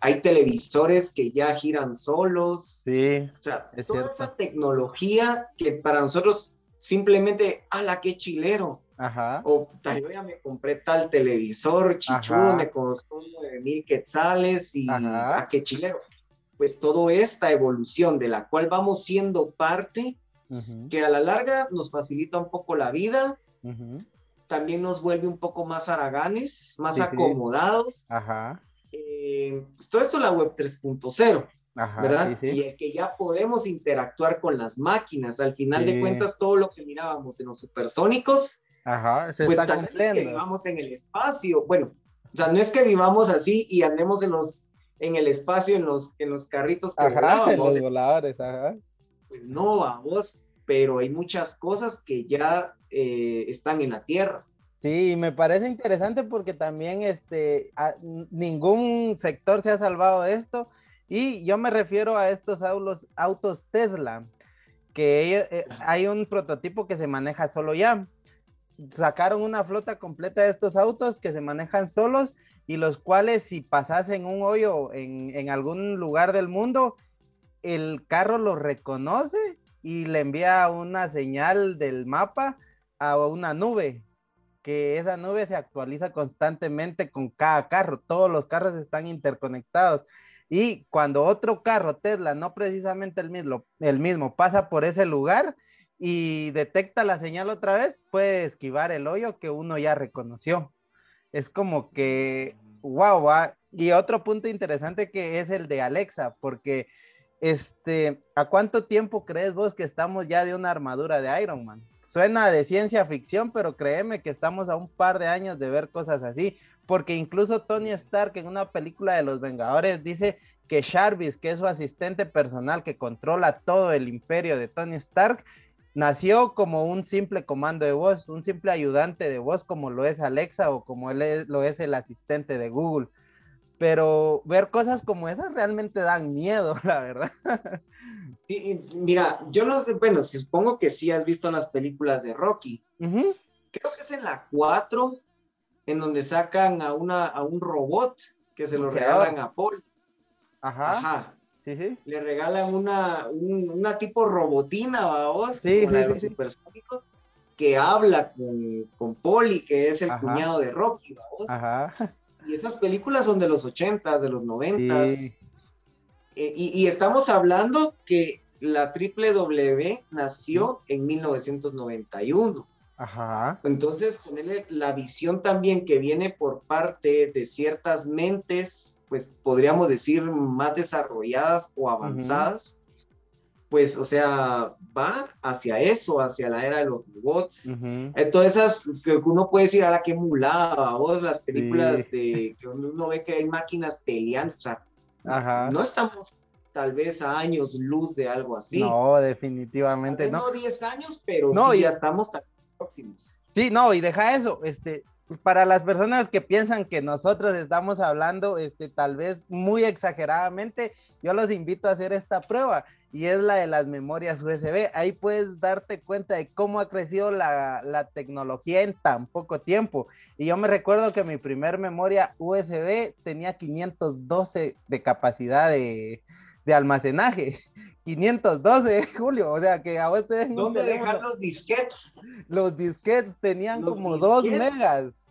hay televisores que ya giran solos. Sí, O sea, Es toda cierto. esa tecnología que para nosotros simplemente, ala, qué chilero. Ajá. O yo ya me compré tal televisor, chichudo, Ajá. me costó 9 mil quetzales y Ajá. a qué chilero. Pues toda esta evolución de la cual vamos siendo parte, Ujú, que a la larga nos facilita un poco la vida, ujú, también nos vuelve un poco más haraganes, más Sí, sí. acomodados. Ajá. Eh, pues todo esto la web 3.0, Ajá. ¿verdad? Sí, sí. Y el que ya podemos interactuar con las máquinas. Al final de Sí. cuentas, todo lo que mirábamos en los supersónicos, Ajá. Se pues está tal vez que vivamos en el espacio. Bueno, o sea, no es que vivamos así y andemos en los en el espacio, en los, en los carritos que Ajá. volábamos. Los voladores. Ajá. Pues no, vamos, pero hay muchas cosas que ya eh, están en la Tierra. Sí, me parece interesante porque también este, a- ningún sector se ha salvado de esto. Y yo me refiero a estos autos, autos Tesla, que ellos- eh, hay un prototipo que se maneja solo ya. Sacaron una flota completa de estos autos que se manejan solos y los cuales si pasasen un hoyo en, algún lugar del mundo, el carro lo reconoce y le envía una señal del mapa a una nube que esa nube se actualiza constantemente con cada carro. Todos los carros están interconectados. Y cuando otro carro Tesla, no precisamente el mismo, el mismo, pasa por ese lugar y detecta la señal otra vez, puede esquivar el hoyo que uno ya reconoció. Es como que, wow, va. Y otro punto interesante que es el de Alexa, porque este, ¿a cuánto tiempo crees vos que estamos ya de una armadura de Iron Man? Suena de ciencia ficción, pero créeme que estamos a un par de años de ver cosas así, porque incluso Tony Stark en una película de los Vengadores dice que Jarvis, que es su asistente personal que controla todo el imperio de Tony Stark, nació como un simple comando de voz, un simple ayudante de voz como lo es Alexa o como él es- lo es el asistente de Google. Pero ver cosas como esas realmente dan miedo, la verdad. Y- y mira, yo no sé, bueno, supongo que sí has visto las películas de Rocky. Creo que es en la 4, en donde sacan a, una, a un robot que se lo regalan a Paul. Ajá. Ajá. Sí, sí. Le regalan una, un- una tipo robotina, vos, Sí, como la sí, de los supersónicos, que habla con, con Polly, que es el Ajá. cuñado de Rocky, vos. Ajá. Y esas películas son de los 80, de los 90. Sí. Eh, y, y estamos hablando que la triple W nació en 1991. Ajá. Entonces, ponerle la visión también que viene por parte de ciertas mentes, pues podríamos decir más desarrolladas o avanzadas, pues, o sea, va hacia eso, hacia la era de los robots. Ujú. Eh, Todas esas que uno puede decir, a la que mulada, vos, las películas Sí. de que uno ve que hay máquinas peleando, o sea, Ajá. no estamos tal vez a años luz de algo así. No, definitivamente no. no 10 años, pero No, sí ya estamos próximos. Sí, no, y deja eso, este, para las personas que piensan que nosotros estamos hablando, este, tal vez muy exageradamente, yo los invito a hacer esta prueba y es la de las memorias USB. Ahí puedes darte cuenta de cómo ha crecido la, la tecnología en tan poco tiempo. Y yo me recuerdo que mi primer memoria USB tenía 512 de capacidad de, de almacenaje. 512, Julio, o sea que a vos te ¿Dónde dejar los disquetes? los disquetes tenían Los como dos disquetes. megas.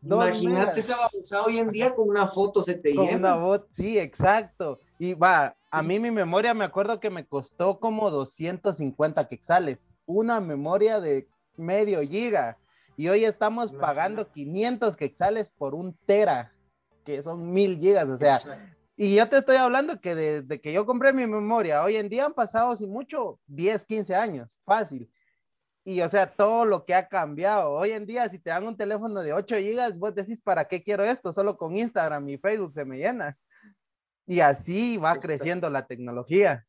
Dos Imagínate esa babosada hoy en día con una foto se te Con llena. una sí, exacto. Y va, a mí mi memoria me acuerdo que me costó como 250 quetzales. Una memoria de medio giga. Y hoy estamos pagando 500 quetzales por un tera, que son mil gigas. O sea. Y yo te estoy hablando que desde que yo compré mi memoria, hoy en día han pasado, sin mucho, 10, 15 años, fácil. Y o sea, todo lo que ha cambiado. Hoy en día, si te dan un teléfono de 8 gigas, vos decís, ¿para qué quiero esto? Solo con Instagram y Facebook se me llena. Y así va creciendo la tecnología.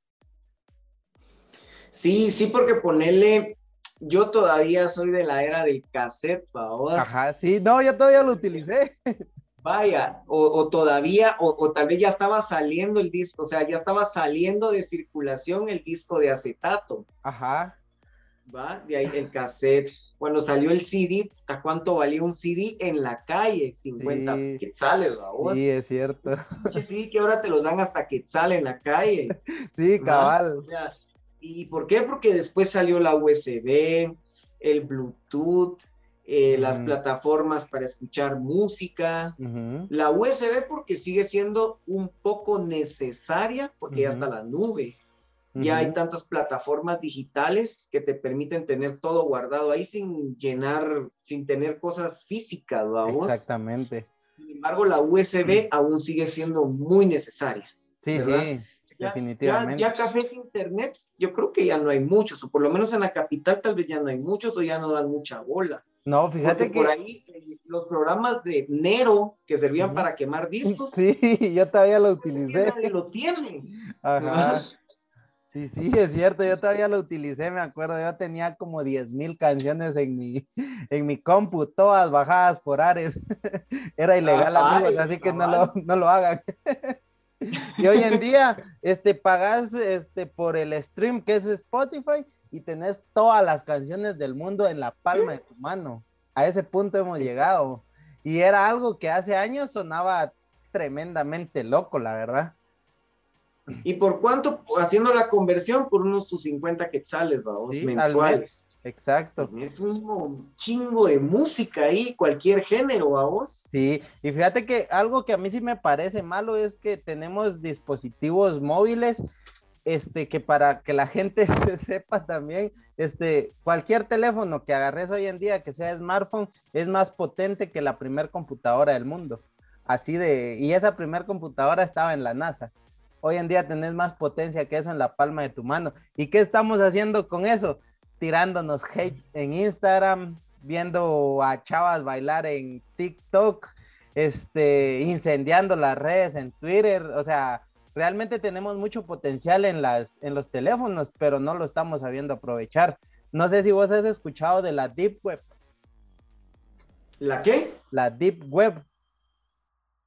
Sí, sí, porque ponerle, yo todavía soy de la era del cassette, vamos. Ajá, sí, no, yo todavía lo utilicé. Vaya, o, o todavía, o, o tal vez ya estaba saliendo el disco, o sea, ya estaba saliendo de circulación el disco de acetato, Ajá, ¿va? De ahí el cassette. Cuando salió el CD, ¿a cuánto valía un CD en la calle? 50 Sí. quetzales, vamos. sí, es cierto. Sí, que ahora te los dan hasta quetzal en la calle. Sí, cabal. ¿Y por qué? Porque después salió la USB, el Bluetooth, eh, las Ujú. plataformas para escuchar música, Ujú. la USB porque sigue siendo un poco necesaria, porque ya está la nube. Ya hay tantas plataformas digitales que te permiten tener todo guardado ahí sin llenar, sin tener cosas físicas, vamos. Exactamente. Sin embargo, la USB aún sigue siendo muy necesaria. Sí, ¿Verdad? sí, Ya- definitivamente. Ya, ya cafés de internet, yo creo que ya no hay muchos, o por lo menos en la capital tal vez ya no hay muchos o ya no dan mucha bola. No, Porque fíjate que por ahí los programas de Nero que servían Ujú. para quemar discos, sí, yo todavía lo utilicé. lo tiene. Ajá. Sí, sí, es cierto, yo todavía lo utilicé, me acuerdo, yo tenía como 10 mil canciones en mi, en mi compu, todas bajadas por Ares. Era ilegal, Ajá, amigos, así que no lo, no lo hagan. Y hoy en día, este, pagas este, por el stream que es Spotify y tenés todas las canciones del mundo en la palma de tu mano. A ese punto hemos llegado. Y era algo que hace años sonaba tremendamente loco, la verdad. ¿Y por cuánto? Haciendo la conversión por unos tus 50 quetzales, vamos, Sí, mensuales. Exacto. Es un chingo de música ahí, cualquier género, vamos. Sí, y fíjate que algo que a mí sí me parece malo es que tenemos dispositivos móviles, este, que para que la gente sepa también, este, cualquier teléfono que agarres hoy en día, que sea smartphone, es más potente que la primer computadora del mundo. Así de, y esa primer computadora estaba en la NASA. Hoy en día tenés más potencia que eso en la palma de tu mano. ¿Y qué estamos haciendo con eso? Tirándonos hate en Instagram, viendo a chavas bailar en TikTok, este, incendiando las redes en Twitter. O sea, realmente tenemos mucho potencial en, las, en los teléfonos, pero no lo estamos sabiendo aprovechar. No sé si vos has escuchado de la Deep Web. ¿La qué? La Deep Web.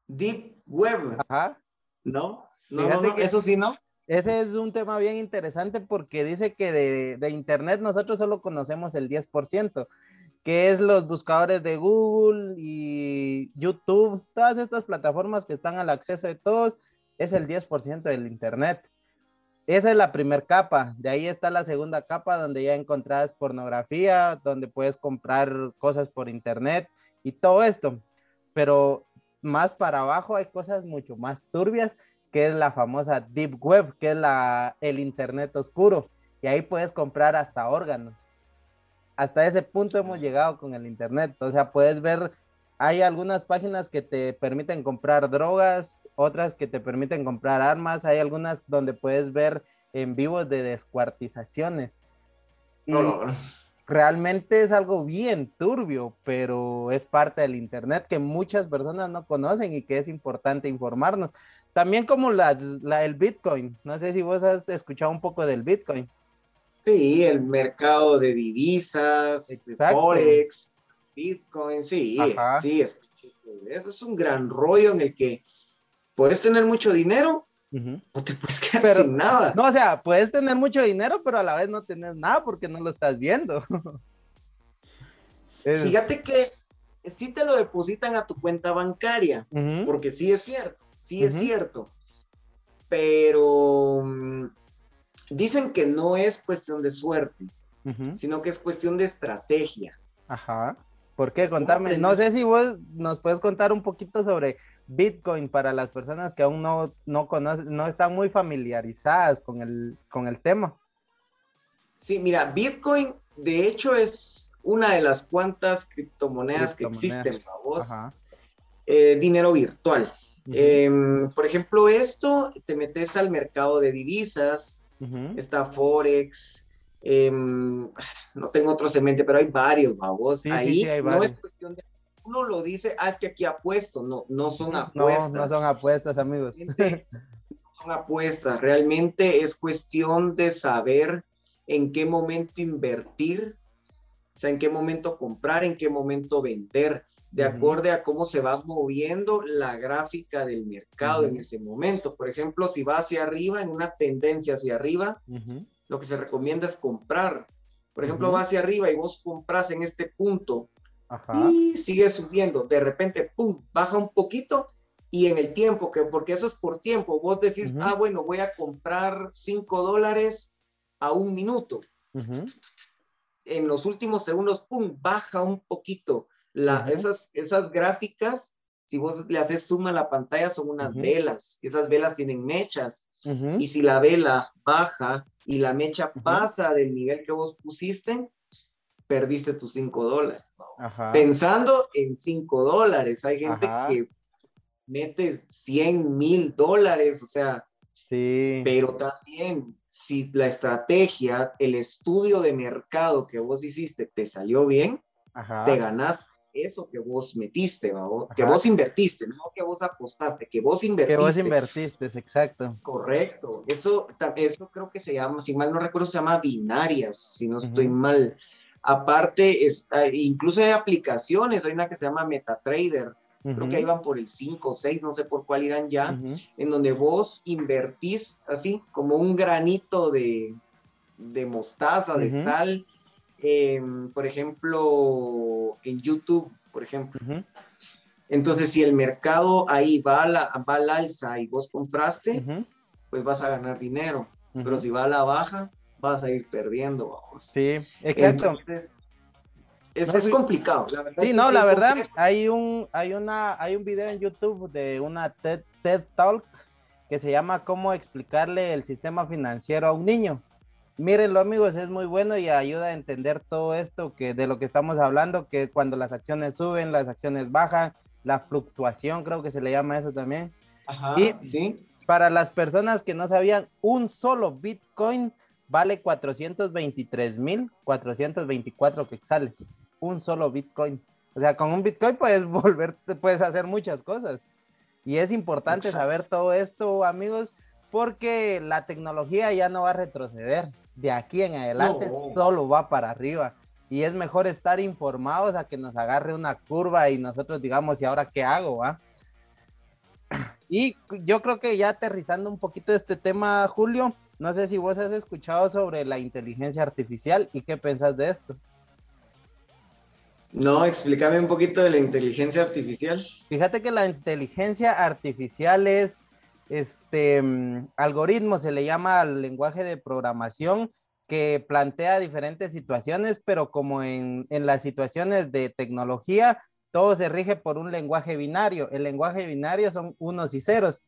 Deep Web. Ajá. ¿No? No, no, no, eso sí, ¿no? Ese es un tema bien interesante porque dice que de, de Internet nosotros solo conocemos el 10%, que es los buscadores de Google y YouTube, todas estas plataformas que están al acceso de todos, es el 10% del Internet. Esa es la primera capa, de ahí está la segunda capa donde ya encontrás pornografía, donde puedes comprar cosas por Internet y todo esto, pero más para abajo hay cosas mucho más turbias que es la famosa Deep Web, que es la, el Internet oscuro. Y ahí puedes comprar hasta órganos. Hasta ese punto hemos llegado con el Internet. O sea, puedes ver, hay algunas páginas que te permiten comprar drogas, otras que te permiten comprar armas, hay algunas donde puedes ver en vivos de descuartizaciones. Y no. realmente es algo bien turbio, pero es parte del Internet que muchas personas no conocen y que es importante informarnos. También como la, la- el Bitcoin. No sé si vos has escuchado un poco del Bitcoin. Sí, el mercado de divisas, de Exacto. Forex, Bitcoin, sí, Ajá. sí, es- eso es un gran rollo en el que puedes tener mucho dinero o te puedes quedar Pero- sin nada. No, o sea, puedes tener mucho dinero, pero a la vez no tener nada porque no lo estás viendo. es- Fíjate que sí te lo depositan a tu cuenta bancaria, porque sí es cierto, sí es cierto, pero mm, dicen que no es cuestión de suerte, sino que es cuestión de estrategia. Ajá. ¿Por qué? Contarme. No sé si vos nos puedes contar un poquito sobre Bitcoin para las personas que aún no, no conocen, no están muy familiarizadas con el, con el tema. Sí, mira, Bitcoin de hecho es una de las cuantas criptomonedas que existen, vos, eh, dinero virtual. Em, por ejemplo, esto, te metes al mercado de divisas, está Forex, em, no tengo otro semente, pero hay varios, vamos. Sí, Ahí sí, hay no varios. es cuestión de, uno lo dice, ah, es que aquí apuesto, no, no son No, apuestas. no son apuestas, amigos. Realmente no son apuestas, realmente es cuestión de saber en qué momento invertir, o sea, en qué momento comprar, en qué momento vender, de Ujú. acorde a cómo se va moviendo la gráfica del mercado en ese momento. Por ejemplo, si va hacia arriba, en una tendencia hacia arriba, Ujú, lo que se recomienda es comprar. Por ejemplo, Ujú. va hacia arriba y vos compras en este punto Ajá. y sigue subiendo. De repente, pum, baja un poquito y en el tiempo, que porque eso es por tiempo, vos decís, ah, bueno, voy a comprar 5 dólares a un minuto. en los últimos segundos, pum, baja un poquito. La, esas, esas gráficas, si vos le haces suma a la pantalla, son unas Ujú. velas. Esas velas tienen mechas. Ujú. Y si la vela baja y la mecha pasa del nivel que vos pusiste, perdiste tus 5 dólares. Pensando en 5 dólares, hay gente Ajá. que mete 100 mil dólares, o sea, Sí. pero también si la estrategia, el estudio de mercado que vos hiciste te salió bien, Ajá. te ganás eso que vos metiste, ¿va? que vos invertiste, no que vos apostaste, que vos Que invertiste. vos invertiste, exacto. Correcto, eso, eso creo que se llama, si mal no recuerdo, se llama binarias, si no estoy mal. Aparte, está, incluso hay aplicaciones, hay una que se llama MetaTrader, creo que ahí van por el 5 o 6, no sé por cuál irán ya, en donde vos invertís así como un granito de, de mostaza, de sal, em, por ejemplo, en YouTube, por ejemplo. Entonces, si el mercado ahí va, a la, va al alza y vos compraste, pues vas a ganar dinero. Pero si va a la baja, vas a ir perdiendo. Vamos. Sí, exacto. Entonces, es, No, es sí. complicado. La verdad Sí, no, la verdad, hay un, hay una, hay un video en YouTube de una TED, TED Talk que se llama Cómo explicarle el sistema financiero a un niño. Mírenlo, amigos, es muy bueno y ayuda a entender todo esto que de lo que estamos hablando, que cuando las acciones suben, las acciones bajan, la fluctuación, creo que se le llama eso también. Ajá, y- sí. Para las personas que no sabían, un solo Bitcoin vale 423 mil 424 quetzales. Un solo Bitcoin. O sea, con un Bitcoin puedes volver, puedes hacer muchas cosas. Y es importante Exacto. saber todo esto, amigos, porque la tecnología ya no va a retroceder. De aquí en adelante No. solo va para arriba. Y es mejor estar informados a que nos agarre una curva y nosotros digamos, ¿y ahora qué hago? va?". Y yo creo que ya aterrizando un poquito este tema, Julio, no sé si vos has escuchado sobre la inteligencia artificial y qué pensás de esto. No, explícame un poquito de la inteligencia artificial. Fíjate que la inteligencia artificial es este mm, algoritmo, se le llama al lenguaje de programación que plantea diferentes situaciones, pero como en, en las situaciones de tecnología, todo se rige por un lenguaje binario. El lenguaje binario son unos y ceros.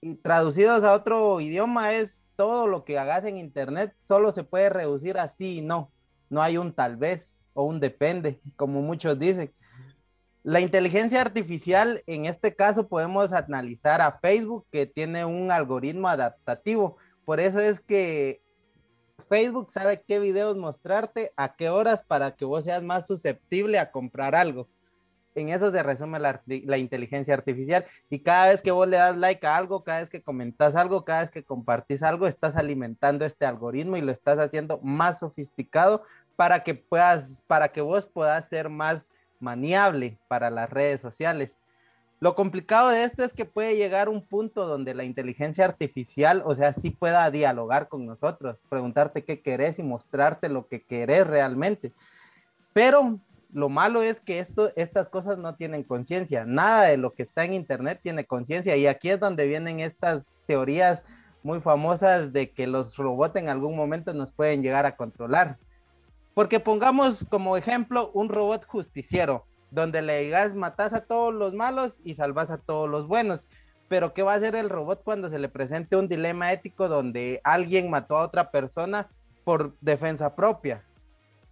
Y traducidos a otro idioma es todo lo que hagas en internet solo se puede reducir a sí y no. No hay un tal vez o un depende, como muchos dicen. La inteligencia artificial, en este caso, podemos analizar a Facebook, que tiene un algoritmo adaptativo. Por eso es que Facebook sabe qué videos mostrarte, a qué horas, para que vos seas más susceptible a comprar algo. En eso se resume la, inteligencia artificial. Y cada vez que vos le das like a algo, cada vez que comentas algo, cada vez que compartís algo, estás alimentando este algoritmo y lo estás haciendo más sofisticado para que puedas, para que vos puedas ser más maniable para las redes sociales. Lo complicado de esto es que puede llegar un punto donde la inteligencia artificial, o sea, sí pueda dialogar con nosotros, preguntarte qué querés y mostrarte lo que querés realmente. Pero lo malo es que esto, estas cosas no tienen conciencia. Nada de lo que está en Internet tiene conciencia. Y aquí es donde vienen estas teorías muy famosas de que los robots en algún momento nos pueden llegar a controlar. Porque pongamos como ejemplo un robot justiciero, donde le digas matas a todos los malos y salvas a todos los buenos. Pero ¿qué va a hacer el robot cuando se le presente un dilema ético donde alguien mató a otra persona por defensa propia?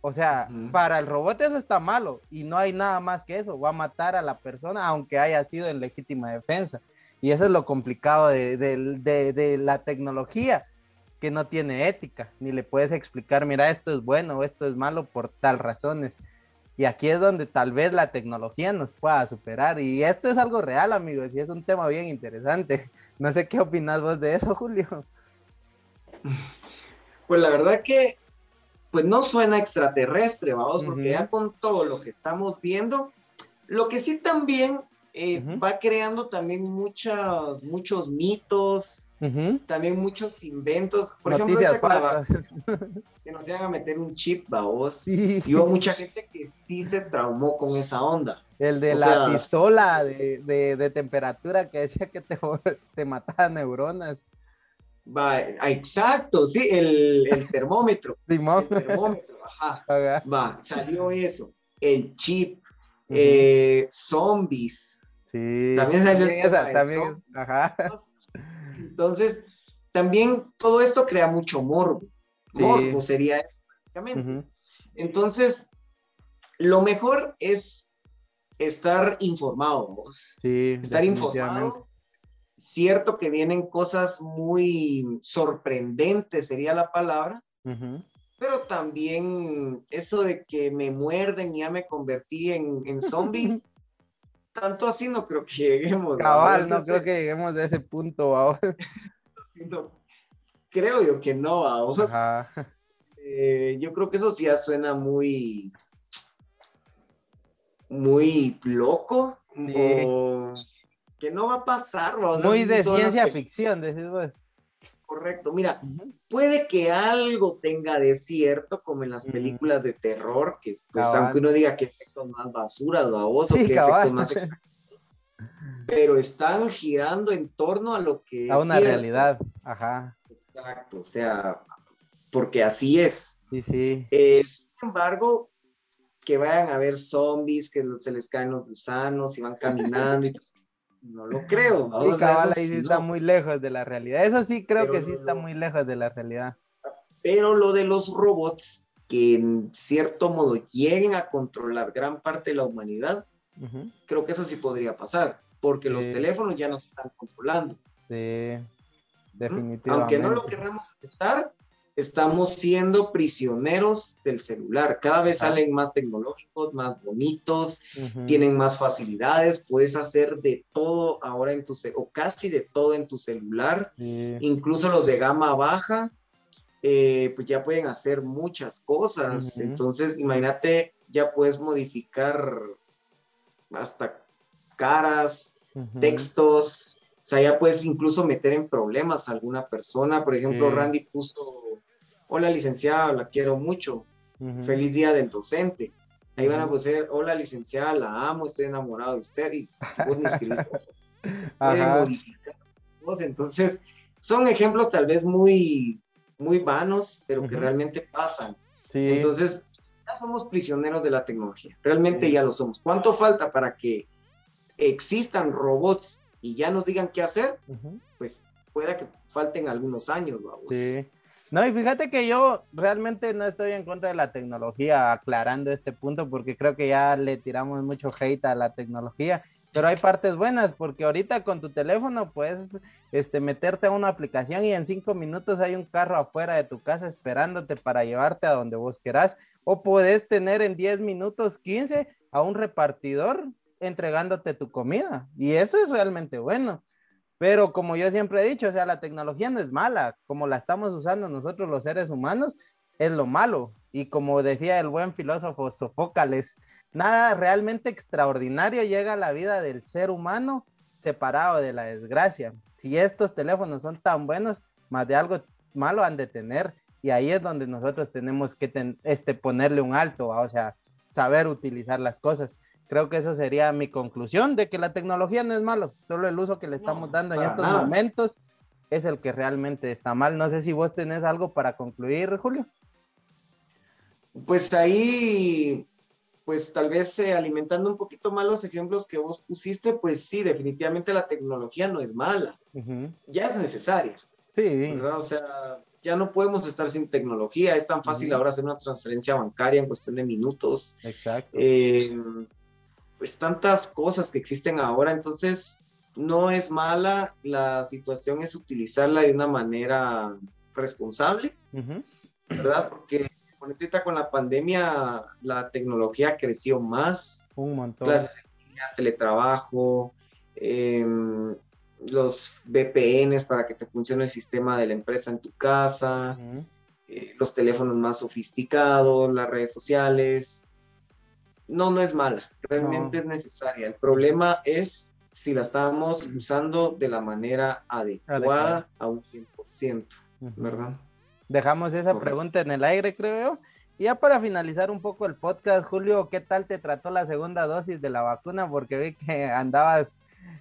O sea, para el robot eso está malo y no hay nada más que eso. Va a matar a la persona aunque haya sido en legítima defensa. Y eso es lo complicado de, de- de- de la tecnología, que no tiene ética, ni le puedes explicar, mira, esto es bueno o esto es malo por tal razones. Y aquí es donde tal vez la tecnología nos pueda superar. Y esto es algo real, amigos, y es un tema bien interesante. No sé qué opinas vos de eso, Julio. Pues la verdad que, pues no suena extraterrestre, vamos, porque ya con todo lo que estamos viendo, lo que sí también eh, va creando también muchas, muchos mitos, También muchos inventos. Por Noticias ejemplo, la- que nos iban a meter un chip, vamos. Sí. Y hubo mucha gente que sí se traumó con esa onda. El de O la sea- pistola de, de- de temperatura que decía que te, te mataba neuronas. Va, exacto, sí, el, el termómetro. El termómetro, Ajá, va, salió eso. El chip, eh, zombies. Sí. También salió esa, también. Entonces, también todo esto crea mucho morbo. Sí. Morbo sería prácticamente. Entonces, lo mejor es estar informados. Sí, Estar informado. Cierto que vienen cosas muy sorprendentes, sería la palabra, pero también eso de que me muerden y ya me convertí en, en zombie, tanto así no creo que lleguemos. Cabal, no creo que lleguemos a ese punto ahora. no, creo yo que no, vamos. Eh, yo creo que eso sí ya suena muy, muy loco, Sí. o que no va a pasar, ¿va? O sea, Muy de ciencia ficción, decís vos. Correcto, mira, puede que algo tenga de cierto, como en las películas de terror, que pues Cabal. aunque uno diga que efectos más basuras, baboso, Sí, efectos más pero están girando en torno a lo que A es una cierto. realidad. Ajá. Exacto, o sea, porque así es. Sí, sí. Eh, sin embargo, que vayan a ver zombies, que se les caen los gusanos y van caminando y no lo creo. ¿no? Sí, O sea, cabal, ahí sí sí está no. muy lejos de la realidad. Eso sí creo Pero que sí no, está no. muy lejos de la realidad. Pero lo de los robots, que en cierto modo lleguen a controlar gran parte de la humanidad, creo que eso sí podría pasar, porque los teléfonos ya nos están controlando. Sí, definitivamente. Aunque no lo querramos aceptar, estamos siendo prisioneros del celular. Cada vez salen más tecnológicos, más bonitos, tienen más facilidades, puedes hacer de todo ahora en tu o casi de todo en tu celular, Sí. incluso los de gama baja, eh, pues ya pueden hacer muchas cosas. Entonces, imagínate, ya puedes modificar hasta caras, textos, o sea, ya puedes incluso meter en problemas a alguna persona. Por ejemplo. Randy puso, hola licenciada, la quiero mucho, feliz día del docente. Ahí van a poner, hola licenciada, la amo, estoy enamorado de usted y vos escribiste. Pueden modificar cosas. Entonces, son ejemplos tal vez muy, muy vanos, pero que realmente pasan. Sí. Entonces, ya somos prisioneros de la tecnología. Realmente Sí. ya lo somos. ¿Cuánto falta para que existan robots y ya nos digan qué hacer? Pues pueda que falten algunos años, vamos. Sí. No, y fíjate que yo realmente no estoy en contra de la tecnología, aclarando este punto, porque creo que ya le tiramos mucho hate a la tecnología, pero hay partes buenas, porque ahorita con tu teléfono puedes este, meterte a una aplicación y en cinco minutos hay un carro afuera de tu casa esperándote para llevarte a donde vos querás, o puedes tener en 10 minutos, 15 a un repartidor entregándote tu comida, y eso es realmente bueno. Pero como yo siempre he dicho, o sea, la tecnología no es mala, como la estamos usando nosotros los seres humanos, es lo malo. Y como decía el buen filósofo Sofócales, nada realmente extraordinario llega a la vida del ser humano separado de la desgracia. Si estos teléfonos son tan buenos, más de algo malo han de tener. Y ahí es donde nosotros tenemos que ten- este, ponerle un alto, ¿va? o sea, saber utilizar las cosas. Creo que eso sería mi conclusión de que la tecnología no es malo, solo el uso que le estamos dando en estos nada. momentos es el que realmente está mal. No sé si vos tenés algo para concluir, Julio. Pues ahí, pues tal vez eh, alimentando un poquito más los ejemplos que vos pusiste, pues sí, definitivamente la tecnología no es mala, ya es necesaria. Sí, ¿verdad? O sea, ya no podemos estar sin tecnología, es tan fácil Ujú. ahora hacer una transferencia bancaria en cuestión de minutos, exacto. eh, pues tantas cosas que existen ahora, entonces no es mala, la situación es utilizarla de una manera responsable. ¿verdad? Porque ahorita con la pandemia la tecnología creció más, Un montón. clases en línea, teletrabajo, em, los VPNs para que te funcione el sistema de la empresa en tu casa, eh, los teléfonos más sofisticados, las redes sociales. No, no es mala, realmente No. es necesaria. El problema es si la estamos usando de la manera adecuada, Adecuada. a un 100%, Ujú. ¿verdad? Dejamos esa Correcto. pregunta en el aire, creo yo. Y ya para finalizar un poco el podcast, Julio, ¿qué tal te trató la segunda dosis de la vacuna? Porque vi que andabas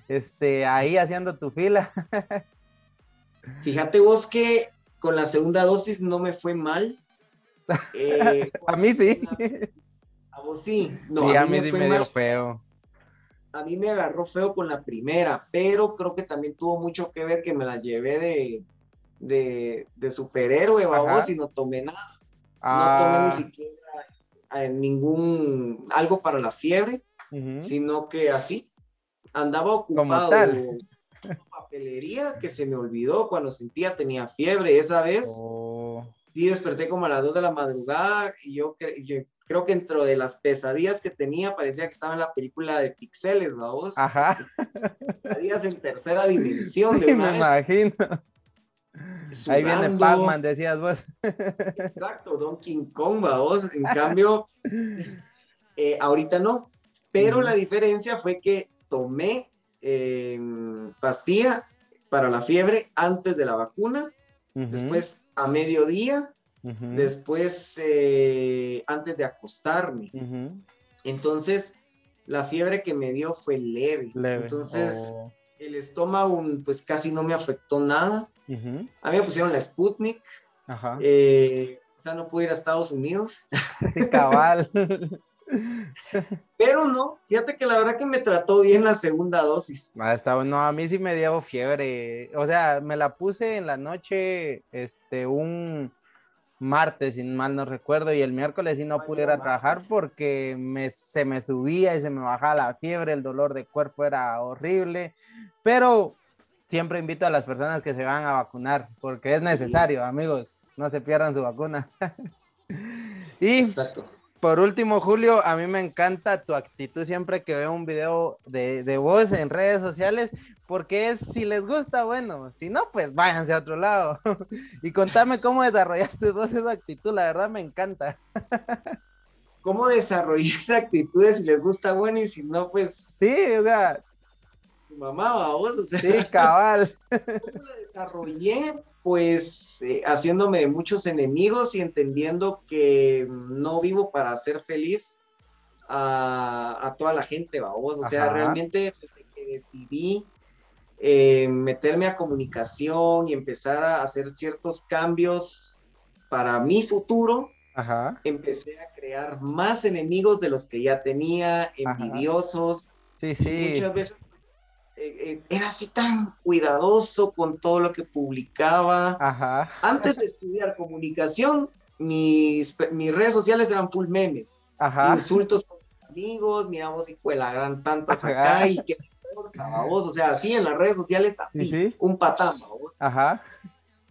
este, ahí haciendo tu fila. Fíjate vos que con la segunda dosis no me fue mal. Eh, A mí sí. A vos sí. No, sí, a, a mí, me fue me dio mal. feo. A mí me agarró feo con la primera, pero creo que también tuvo mucho que ver que me la llevé de, de, de superhéroe, babos, y no tomé nada. No Ah, tomé ni siquiera eh, ningún, algo para la fiebre, ujú. sino que así, andaba ocupado. en Papelería que se me olvidó cuando sentía tenía fiebre esa vez. Oh, Sí, desperté como a las 2 de la madrugada y yo, cre- yo creo que dentro de las pesadillas que tenía parecía que estaba en la película de Pixeles, vamos. Ajá, Pesadillas en tercera dimensión de sí, una me vez, imagino. Ahí viene. Pac-Man, decías vos. Exacto, Donkey Kong, vamos. En cambio, eh, ahorita no. Pero Ujú. la diferencia fue que tomé eh, pastilla para la fiebre antes de la vacuna, después a mediodía, ujú, después eh, antes de acostarme. ujú. Entonces, la fiebre que me dio fue leve. Leve. Entonces, Oh, el estómago pues casi no me afectó nada. A mí me pusieron la Sputnik, Ajá. eh, o sea, no pude ir a Estados Unidos. Sí, cabal. Pero no, fíjate que la verdad que me trató bien la segunda dosis. Ah, está bueno. a mí sí me dio fiebre. O sea, me la puse en la noche, este, un martes, si mal no recuerdo, y el miércoles sí no pude ir a trabajar porque me, se me subía y se me bajaba la fiebre, el dolor de cuerpo era horrible. Pero siempre invito a las personas que se van a vacunar porque es necesario, amigos. No se pierdan su vacuna. y Exacto. Por último, Julio, a mí me encanta tu actitud siempre que veo un video de, de vos en redes sociales, porque es, si les gusta, bueno, si no, pues váyanse a otro lado. y contame cómo desarrollaste vos esa actitud, la verdad me encanta. ¿Cómo desarrollé esa actitud de si les gusta bueno y si no, pues Sí, o sea, tu mamá vos? O sea, sí, cabal. ¿Cómo la desarrollé? Pues eh, haciéndome de muchos enemigos y entendiendo que no vivo para ser feliz a, a toda la gente, vamos. O sea, Ajá. realmente desde que decidí eh, meterme a comunicación y empezar a hacer ciertos cambios para mi futuro, Ajá, empecé a crear más enemigos de los que ya tenía, envidiosos, sí, sí. muchas veces era así tan cuidadoso con todo lo que publicaba. Ajá, Antes de estudiar comunicación, mis, mis redes sociales eran full memes, ajá, insultos con mis amigos, miramos y cuelagan tantas Ajá. acá y que vos, o sea, así en las redes sociales, así, Sí, sí. un patán, ajá,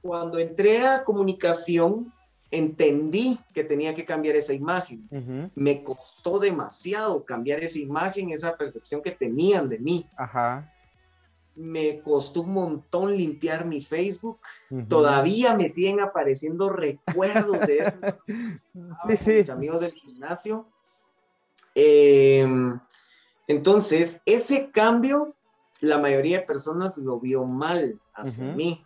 Cuando entré a comunicación, entendí que tenía que cambiar esa imagen. Me costó demasiado cambiar esa imagen, esa percepción que tenían de mí. ajá. Me costó un montón limpiar mi Facebook. Todavía me siguen apareciendo recuerdos de eso. Sí, con mis amigos del gimnasio. Eh, entonces, ese cambio, la mayoría de personas lo vio mal hacia mí.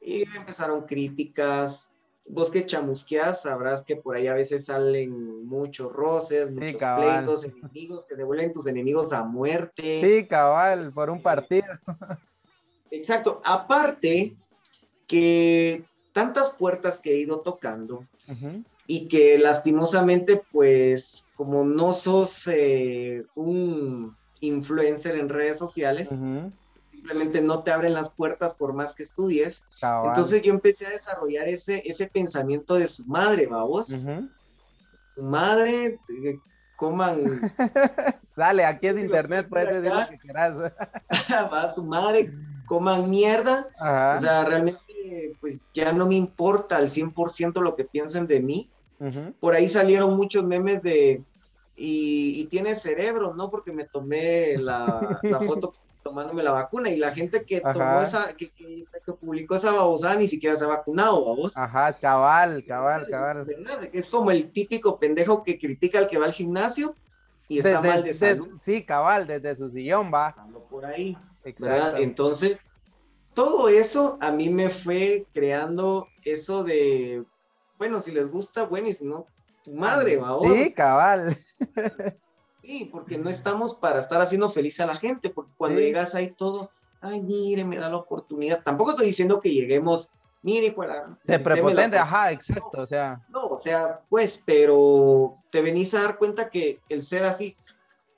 Y empezaron críticas. Vos que chamusqueas, sabrás que por ahí a veces salen muchos roces, muchos pleitos, enemigos que se vuelven tus enemigos a muerte. Sí, cabal, por un partido. Exacto. Aparte que tantas puertas que he ido tocando y que lastimosamente, pues, como no sos eh, un influencer en redes sociales, ujú, simplemente no te abren las puertas por más que estudies. cabal. Entonces yo empecé a desarrollar ese, ese pensamiento de su madre, vamos. Ujú. Su madre, eh, coman, Dale, aquí es internet, puedes decir lo que quieras. va su madre, coman mierda. Ajá. O sea, realmente, pues ya no me importa al 100% lo que piensen de mí. Por ahí salieron muchos memes de, y, y tiene cerebro, ¿no? Porque me tomé la, la foto tomándome la vacuna y la gente que tomó esa, que, que- que publicó esa babosada ni siquiera se ha vacunado, babos. Ajá, cabal, cabal, cabal. Es como el típico pendejo que critica al que va al gimnasio y está mal de de- salud. sí, cabal, desde su sillón va. Ando por ahí. ¿verdad? Entonces, todo eso a mí me fue creando eso de, bueno, si les gusta, bueno, y si no, tu madre, va. Sí, cabal. Sí, porque no estamos para estar haciendo feliz a la gente, porque cuando Sí. llegas ahí todo, ay, mire, me da la oportunidad. Tampoco estoy diciendo que lleguemos mire, hijo de prepotente, foto". ajá, exacto, o sea. No, o sea, pues, pero te venís a dar cuenta que el ser así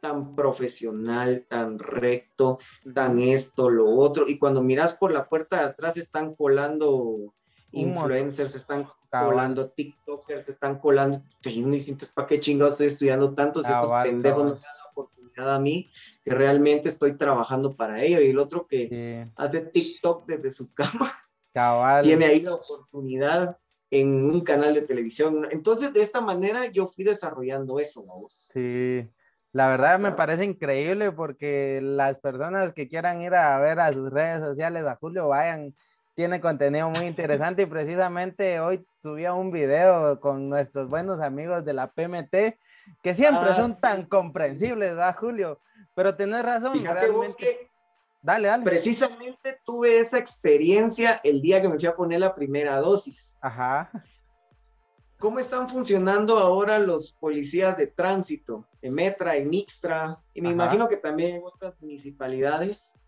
tan profesional, tan recto, tan esto, lo otro, y cuando miras por la puerta de atrás están colando influencers, están colando TikTokers, están colando, y uno dice, ¿para qué chingados estoy estudiando tanto si estos pendejos no me dan la oportunidad a mí, que realmente estoy trabajando para ello, y el otro que Sí, hace TikTok desde su cama, cabal. tiene ahí la oportunidad en un canal de televisión. Entonces, de esta manera yo fui desarrollando eso, vamos. Sí, la verdad me parece increíble porque las personas que quieran ir a ver a sus redes sociales a Julio, vayan, tiene contenido muy interesante y precisamente hoy subía un video con nuestros buenos amigos de la PMT que siempre Ah, son sí. tan comprensibles, ¿verdad, Julio? Pero tenés razón, Fíjate realmente. Dale, dale. precisamente tuve esa experiencia el día que me fui a poner la primera dosis. Ajá. ¿Cómo están funcionando ahora los policías de tránsito, en Metra, en Mixtra, y me Ajá. imagino que también en otras municipalidades?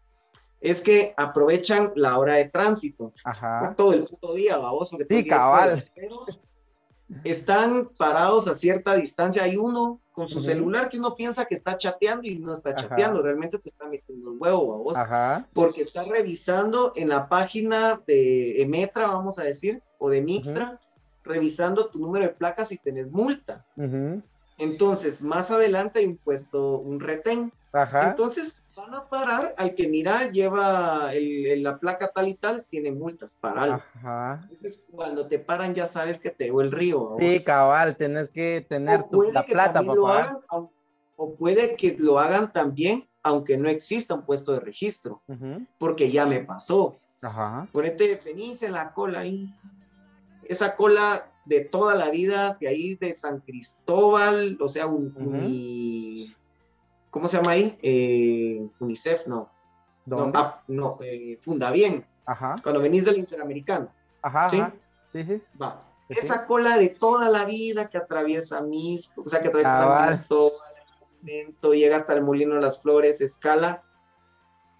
Es que aprovechan la hora de tránsito. Ajá. todo el puto día, babos, porque Sí, cabal. Están parados a cierta distancia. Hay uno con su celular que uno piensa que está chateando y no está Ajá. chateando, realmente te está metiendo el huevo, babos, Ajá. porque está revisando en la página de Emetra, vamos a decir, o de Mixtra, revisando tu número de placas si tenés multa. ujú, Entonces, más adelante hay un puesto, un retén. Ajá. Entonces van a parar al que mira, lleva el- el- la placa tal y tal, tiene multas para algo. Ajá. Entonces, cuando te paran ya sabes que te dio el río. ¿va Sí, cabal, tenés que tener tu, la que plata para pagar. hagan, o puede que lo hagan también aunque no exista un puesto de registro, porque ya me pasó. Ajá. Ponete, venís en la cola ahí. Esa cola de toda la vida, de ahí de San Cristóbal, o sea, un, uni- ¿cómo se llama ahí? Eh, UNICEF, no. No, ¿Dónde? ah, no eh, Funda Bien, Ajá. cuando venís del Interamericano. Ajá. ¿sí? ajá. Sí, sí. Va. Sí, Esa cola de toda la vida que atraviesa mis, o sea, que atraviesa Monumento, llega hasta el Molino de las Flores, escala,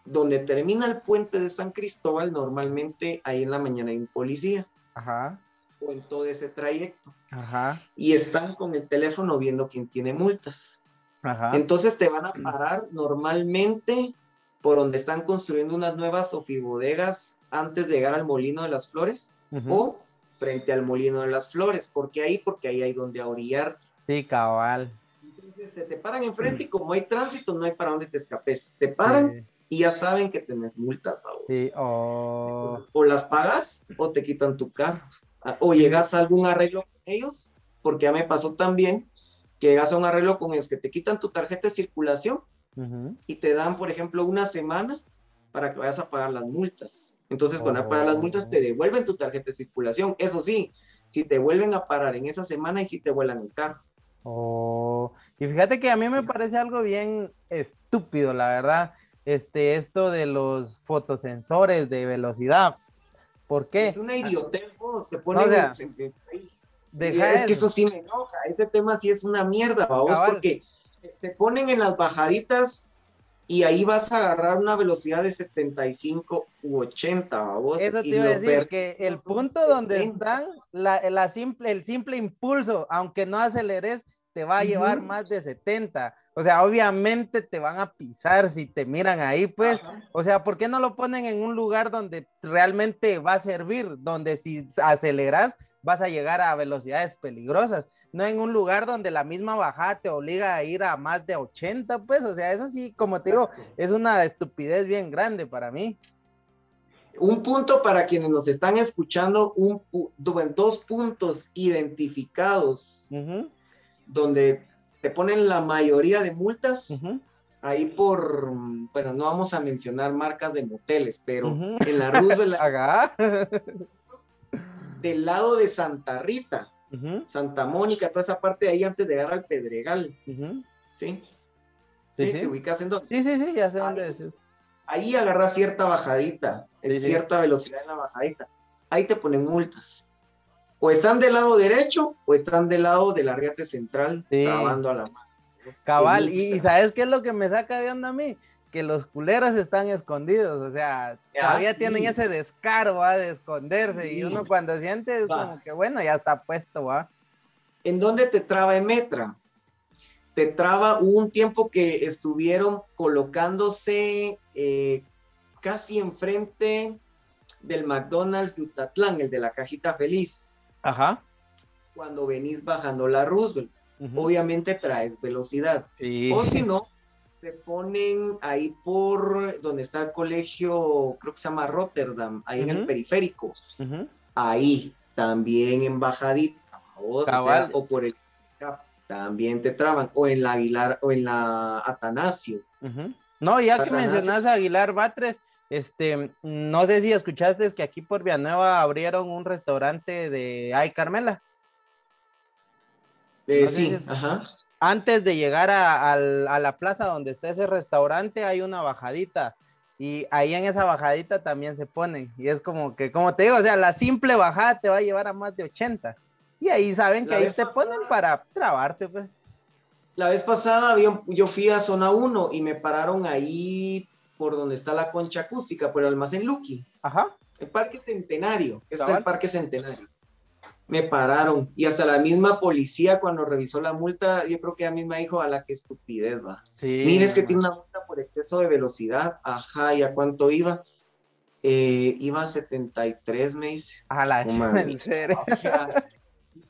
donde termina el puente de San Cristóbal, normalmente ahí en la mañana hay un policía, Ajá. O en todo ese trayecto, Ajá. y están con el teléfono viendo quién tiene multas. Ajá. Entonces te van a parar normalmente por donde están construyendo unas nuevas ofibodegas antes de llegar al Molino de las Flores, Ujú. o frente al Molino de las Flores. ¿Por qué ahí? Porque ahí hay donde orillar. Sí, cabal. Entonces se te paran enfrente y como hay tránsito, no hay para dónde te escapes. Te paran Sí, y ya saben que tenés multas, vamos. sí, oh, O las pagas o te quitan tu carro. O llegas a algún arreglo con ellos, porque ya me pasó también que llegas a un arreglo con ellos que te quitan tu tarjeta de circulación y te dan, por ejemplo, una semana para que vayas a pagar las multas. Entonces, cuando vas a pagar las multas, te devuelven tu tarjeta de circulación. Eso sí, si te vuelven a parar en esa semana y si te vuelan el carro. Oh, y fíjate que a mí me parece algo bien estúpido, la verdad, este, esto de los fotosensores de velocidad. ¿Por qué? Es una idiotez, vos, se ponen No, o sea, en- se- Deja es que eso. sí me enoja. Ese tema sí es una mierda, vamos, porque te ponen en las bajaditas y ahí vas a agarrar una velocidad de 75 u 80, vamos. Eso te iba a decir, que el punto donde 70. están, la, la simple, el simple impulso, aunque no aceleres, te va a llevar más de 70. O sea, obviamente te van a pisar si te miran ahí, pues. Ajá. O sea, ¿por qué no lo ponen en un lugar donde realmente va a servir? Donde si aceleras vas a llegar a velocidades peligrosas. No en un lugar donde la misma bajada te obliga a ir a más de 80, pues. O sea, eso sí, como te digo, es una estupidez bien grande para mí. Un punto para quienes nos están escuchando, un, pu- dos puntos identificados donde te ponen la mayoría de multas, ahí por, bueno, no vamos a mencionar marcas de moteles, pero ujú. en la Roosevelt, del lado de Santa Rita, Santa Mónica, toda esa parte de ahí antes de llegar al Pedregal. ¿sí? Sí, te ubicas en dónde? Sí, sí, sí, ya sé dónde decir. Ahí agarras cierta bajadita, en sí. cierta velocidad en la bajadita. Ahí te ponen multas. O están del lado derecho o están del lado del arriate central, Sí. trabando a la mano. Cabal, y. ¿sabes qué es lo que me saca de onda a mí? que los culeros están escondidos, o sea, todavía sí. tienen ese descaro, ¿va? De esconderse, y uno cuando siente es como que, bueno, ya está puesto, ¿va? ¿En dónde te traba Emetra? Te traba, hubo un tiempo que estuvieron colocándose eh, casi enfrente del McDonald's de Utatlán, el de la cajita feliz, Ajá. cuando venís bajando la Roosevelt. Obviamente traes velocidad. Sí. O si no, te ponen ahí por donde está el colegio, creo que se llama Rotterdam, ahí en el periférico. Ahí también en bajadita, o, sea, Cabal. o por el también te traban, o en la Aguilar, o en la Atanasio. No, ya que Satanás. mencionas a Aguilar Batres, este, no sé si escuchaste que aquí por Villanueva abrieron un restaurante de Ay Carmela. Eh, No sé sí, si- ajá. Antes de llegar a, a la plaza donde está ese restaurante, hay una bajadita. Y ahí en esa bajadita también se ponen. Y es como que, como te digo, o sea, la simple bajada te va a llevar a más de 80. Y ahí saben que ahí te ponen para trabarte, pues. La vez pasada yo fui a zona 1 y me pararon ahí por donde está la concha acústica, por el almacén Lucky, Ajá. el Parque Centenario, ese es el Parque Centenario. Me pararon y hasta la misma policía cuando revisó la multa, yo creo que ella misma dijo, a la que estupidez va. Sí. Mire, es que tiene una multa por exceso de velocidad. Ajá, ¿y a cuánto iba? Eh, iba a 73, me dice. A la serio. O sea,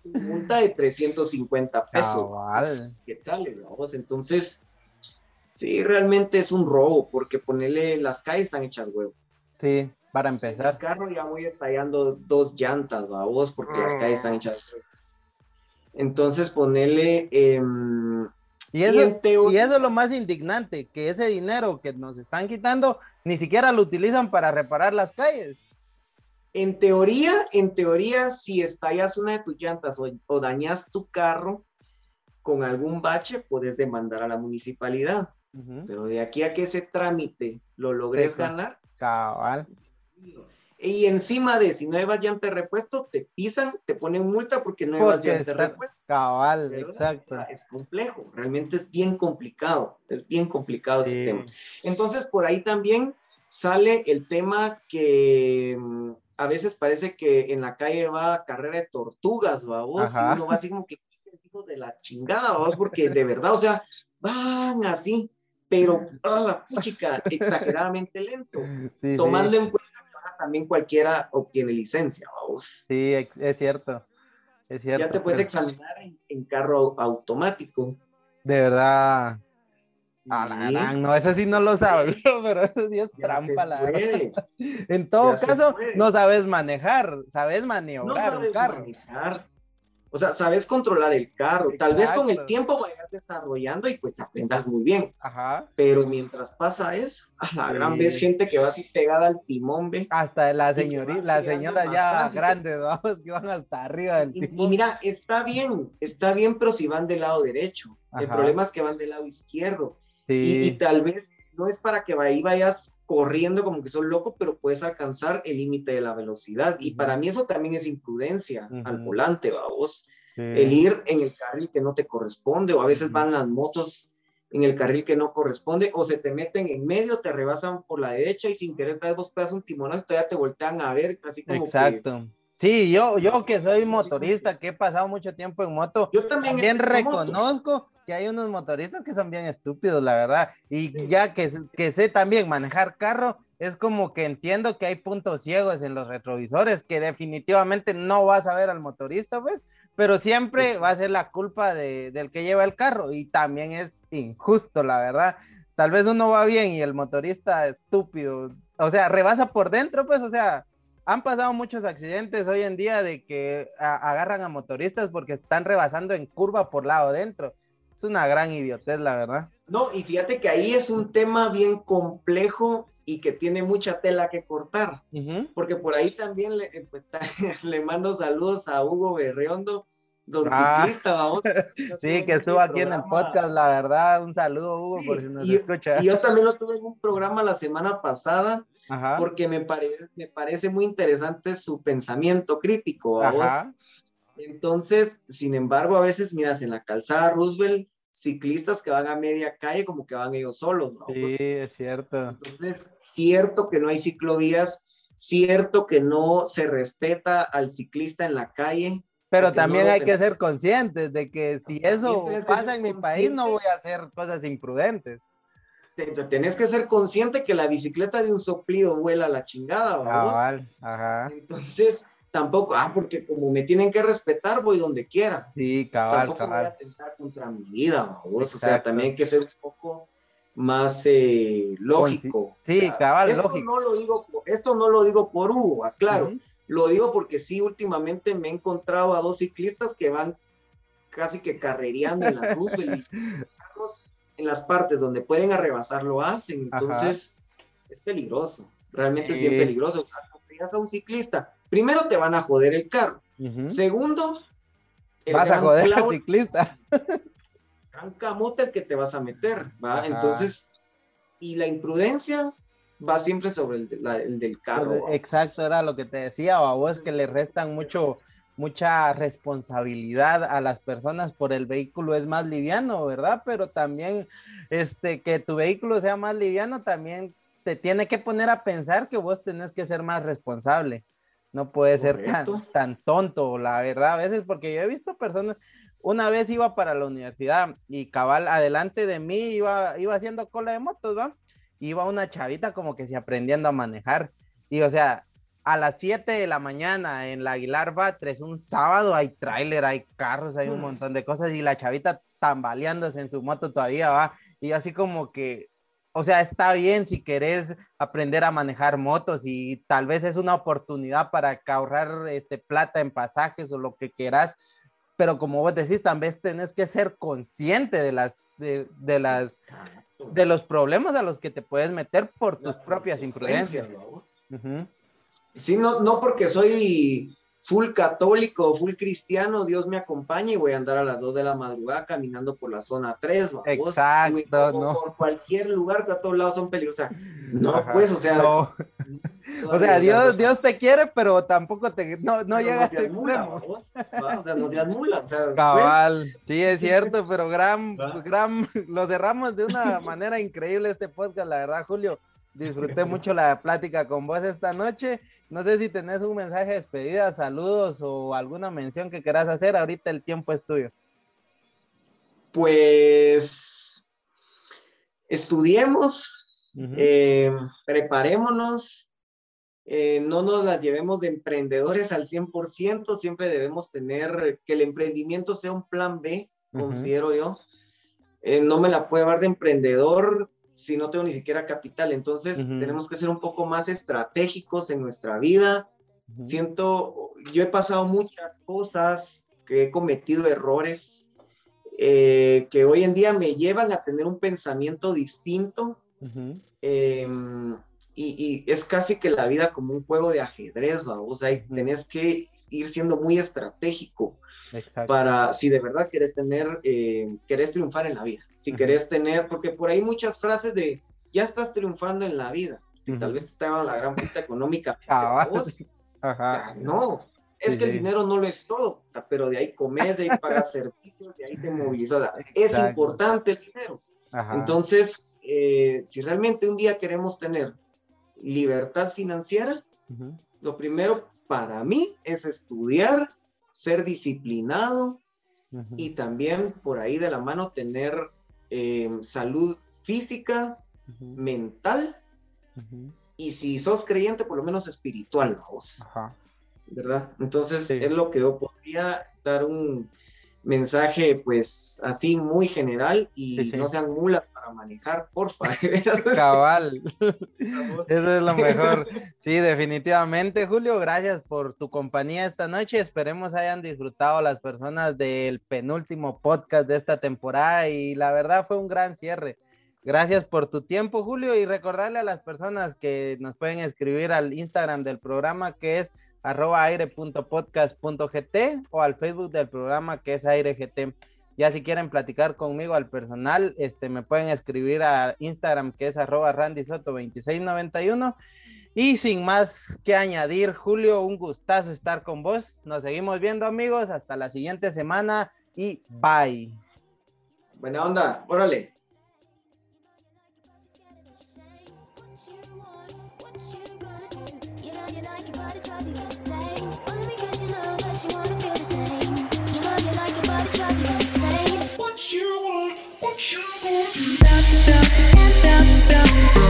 multa de 350 pesos. Cabal. ¿Qué tal, vamos? Entonces, sí, realmente es un robo, porque ponerle las calles están hechas huevo. Sí, para El empezar. carro ya voy estallando dos llantas, vos, porque las calles están hechas huevo. Entonces, ponerle. em, Y eso, teo- y eso es lo más indignante, que ese dinero que nos están quitando ni siquiera lo utilizan para reparar las calles. En teoría, en teoría, si estallas una de tus llantas o, o dañas tu carro con algún bache, puedes demandar a la municipalidad. Pero de aquí a que ese trámite lo logres ganar, Cabal. y encima de si no llevas llanta de repuesto, te pisan, te ponen multa porque no llevas llanta de repuesto. Cabal, exacto. Es complejo, realmente es bien complicado, es bien complicado ese Sí. tema. Entonces, por ahí también sale el tema que mm, a veces parece que en la calle va carrera de tortugas, vos, y uno va así como que hijos de la chingada, vos, porque de verdad, o sea, van así, pero a la puchica, exageradamente lento, Sí, sí. tomando en cuenta que ahora también cualquiera obtiene licencia, vos. Sí, es cierto. Es cierto. Ya te puedes pero examinar en, en carro automático. De verdad. A la Sí, gran, no, eso sí no lo sabía, pero eso sí es ya trampa, la puede. En todo Ya caso, no sabes manejar, sabes no maniobrar un sabes carro. manejar. O sea, sabes controlar el carro. Tal vez con el tiempo vayas desarrollando y pues aprendas muy bien. Ajá. Pero mientras pasa eso, a la Sí. gran vez gente que va así pegada al timón, ve. Hasta la señorita, pegando señoras ya grandes, vamos, que van hasta arriba del Y, y timón. mira, está bien, está bien, pero si van del lado derecho. El Ajá. problema es que van del lado izquierdo. Y, y Sí, tal vez no es para que ahí vayas corriendo como que sos loco, pero puedes alcanzar el límite de la velocidad. Y para mí eso también es imprudencia al volante, vamos. sí. El ir en el carril que no te corresponde, o a veces Ujú. van las motos en el carril que no corresponde, o se te meten en medio, te rebasan por la derecha y sin querer vos pegas un timonazo, todavía te voltean a ver, así como que- Exacto. Sí, yo, yo que soy motorista, que he pasado mucho tiempo en moto, Yo también, moto. Que hay unos motoristas que son bien estúpidos, la verdad. Y ya que, que sé también manejar carro, es como que entiendo que hay puntos ciegos en los retrovisores, que definitivamente no vas a ver al motorista, pues, pero siempre Exacto. va a ser la culpa de- del que lleva el carro y también es injusto, la verdad. Tal vez uno va bien y el motorista estúpido, o sea, rebasa por dentro, pues, o sea, han pasado muchos accidentes hoy en día de que a- agarran a motoristas porque están rebasando en curva por lado dentro. Es una gran idiotez, la verdad. No, y fíjate que ahí es un tema bien complejo y que tiene mucha tela que cortar. Porque por ahí también le, eh, pues, le mando saludos a Hugo Berriondo, don Ah. ciclista, vamos. Sí, que estuvo aquí en el podcast, la verdad. Un saludo, Hugo, por si nos y, escucha. y yo también lo tuve en un programa la semana pasada, Ajá. porque me, pare- me parece muy interesante su pensamiento crítico, ¿va vos? Ajá. Entonces, sin embargo, a veces, miras, en la calzada Roosevelt, ciclistas que van a media calle como que van ellos solos. ¿no? Sí, Pues, es cierto. entonces, cierto que no hay ciclovías, cierto que no se respeta al ciclista en la calle. Pero no también hay que ser conscientes de que si eso pasa en mi país, no voy a hacer cosas imprudentes. Te- te- Tenés que ser consciente que la bicicleta de un soplido vuela a la chingada, ¿vamos? Cabal, ajá. Entonces, tampoco, ah, porque como me tienen que respetar, voy donde quiera. Sí, cabal, tampoco voy a cabal. atentar contra mi vida. O sea, también hay que ser un poco más eh, lógico. Sí, O sea, cabal, esto lógico. No lo digo, esto no lo digo por Hugo, aclaro. Ujú. Lo digo porque sí, últimamente me he encontrado a dos ciclistas que van casi que carrereando en la Roosevelt en las partes donde pueden arrebasar lo hacen. Ajá. Entonces, es peligroso. Realmente es Sí. bien peligroso. Cuando veas a un ciclista, primero te van a joder el carro. Segundo, el Vas a joder al ciclista. gran camote el que te vas a meter, ¿va? Ajá. Entonces, y la imprudencia va siempre sobre el, de- la- el del carro. Exacto, era lo que te decía, a vos que le restan mucho, mucha responsabilidad a las personas por el vehículo es más liviano, ¿verdad? Pero también, este, que tu vehículo sea más liviano también te tiene que poner a pensar que vos tenés que ser más responsable. No puede ser tan, tonto, la verdad, a veces, porque yo he visto personas, una vez iba para la universidad y cabal adelante de mí iba, iba haciendo cola de motos, ¿va? Iba una chavita como que se aprendiendo a manejar. Y o sea, a las 7 de la mañana en la Aguilar Batres, un sábado hay tráiler, hay carros, hay un Mm. montón de cosas y la chavita tambaleándose en su moto todavía va. Y así como que, o sea, está bien si querés aprender a manejar motos y tal vez es una oportunidad para ahorrar este, plata en pasajes o lo que quieras. Pero como vos decís, también tenés que ser consciente de las, de, de las, de los problemas a los que te puedes meter por tus Las propias consecuencias, imprudencias. vamos. Ujú. Sí, no, no porque soy full católico, full cristiano, Dios me acompaña y voy a andar a las 2 de la madrugada caminando por la zona 3, vamos. Exacto, Uy, no. Por cualquier lugar que a todos lados son peligrosos. No, Ajá. pues, o sea. No. O sea, Dios, Dios te quiere, pero tampoco te, no, no llega a ese seas mula, extremo. va, O sea, no seas mula. O sea, pues, Cabal, sí es cierto, pero gran, Va. gran, lo cerramos de una manera increíble este podcast, la verdad, Julio. Disfruté mucho la plática con vos esta noche. No sé si tenés un mensaje de despedida, saludos o alguna mención que quieras hacer. Ahorita el tiempo es tuyo. pues estudiemos, eh, preparémonos, eh, no nos las llevemos de emprendedores al 100%, siempre debemos tener que el emprendimiento sea un plan B, considero yo. Eh, no me la puedo dar de emprendedor si no tengo ni siquiera capital, entonces tenemos que ser un poco más estratégicos en nuestra vida. Siento, yo he pasado muchas cosas, que he cometido errores, eh, que hoy en día me llevan a tener un pensamiento distinto. Eh, y, y es casi que la vida como un juego de ajedrez, ¿va? O sea, y tenés que ir siendo muy estratégico Exacto. para, si de verdad querés tener, eh, querés triunfar en la vida, si querés tener, porque por ahí muchas frases de, ya estás triunfando en la vida, y tal vez te estaban la gran puta económica, Ajá. no. Es Sí, que el dinero no lo es todo, pero de ahí comes, de ahí pagas servicios, de ahí te movilizas. o sea, Es importante el dinero. Ajá. Entonces, eh, si realmente un día queremos tener libertad financiera, lo primero para mí es estudiar, ser disciplinado y también por ahí de la mano tener eh, salud física, mental y si sos creyente, por lo menos espiritual, vos. Ajá. ¿verdad? Entonces Sí. es lo que yo podría dar un mensaje pues así muy general y Sí, sí. no sean mulas para manejar, porfa. Cabal. Eso es lo mejor. Sí, definitivamente, Julio. Gracias por tu compañía esta noche. Esperemos hayan disfrutado las personas del penúltimo podcast de esta temporada y la verdad fue un gran cierre. Gracias por tu tiempo, Julio, y recordarle a las personas que nos pueden escribir al Instagram del programa que es arroba aire.podcast.gt o al Facebook del programa que es airegt. Ya si quieren platicar conmigo al personal, este, me pueden escribir a Instagram que es arroba randysoto2691. Y sin más que añadir, Julio, un gustazo estar con vos. Nos seguimos viendo amigos. Hasta la siguiente semana y bye. Buena onda, órale. You like your body, cause you. What you want, what you gonna?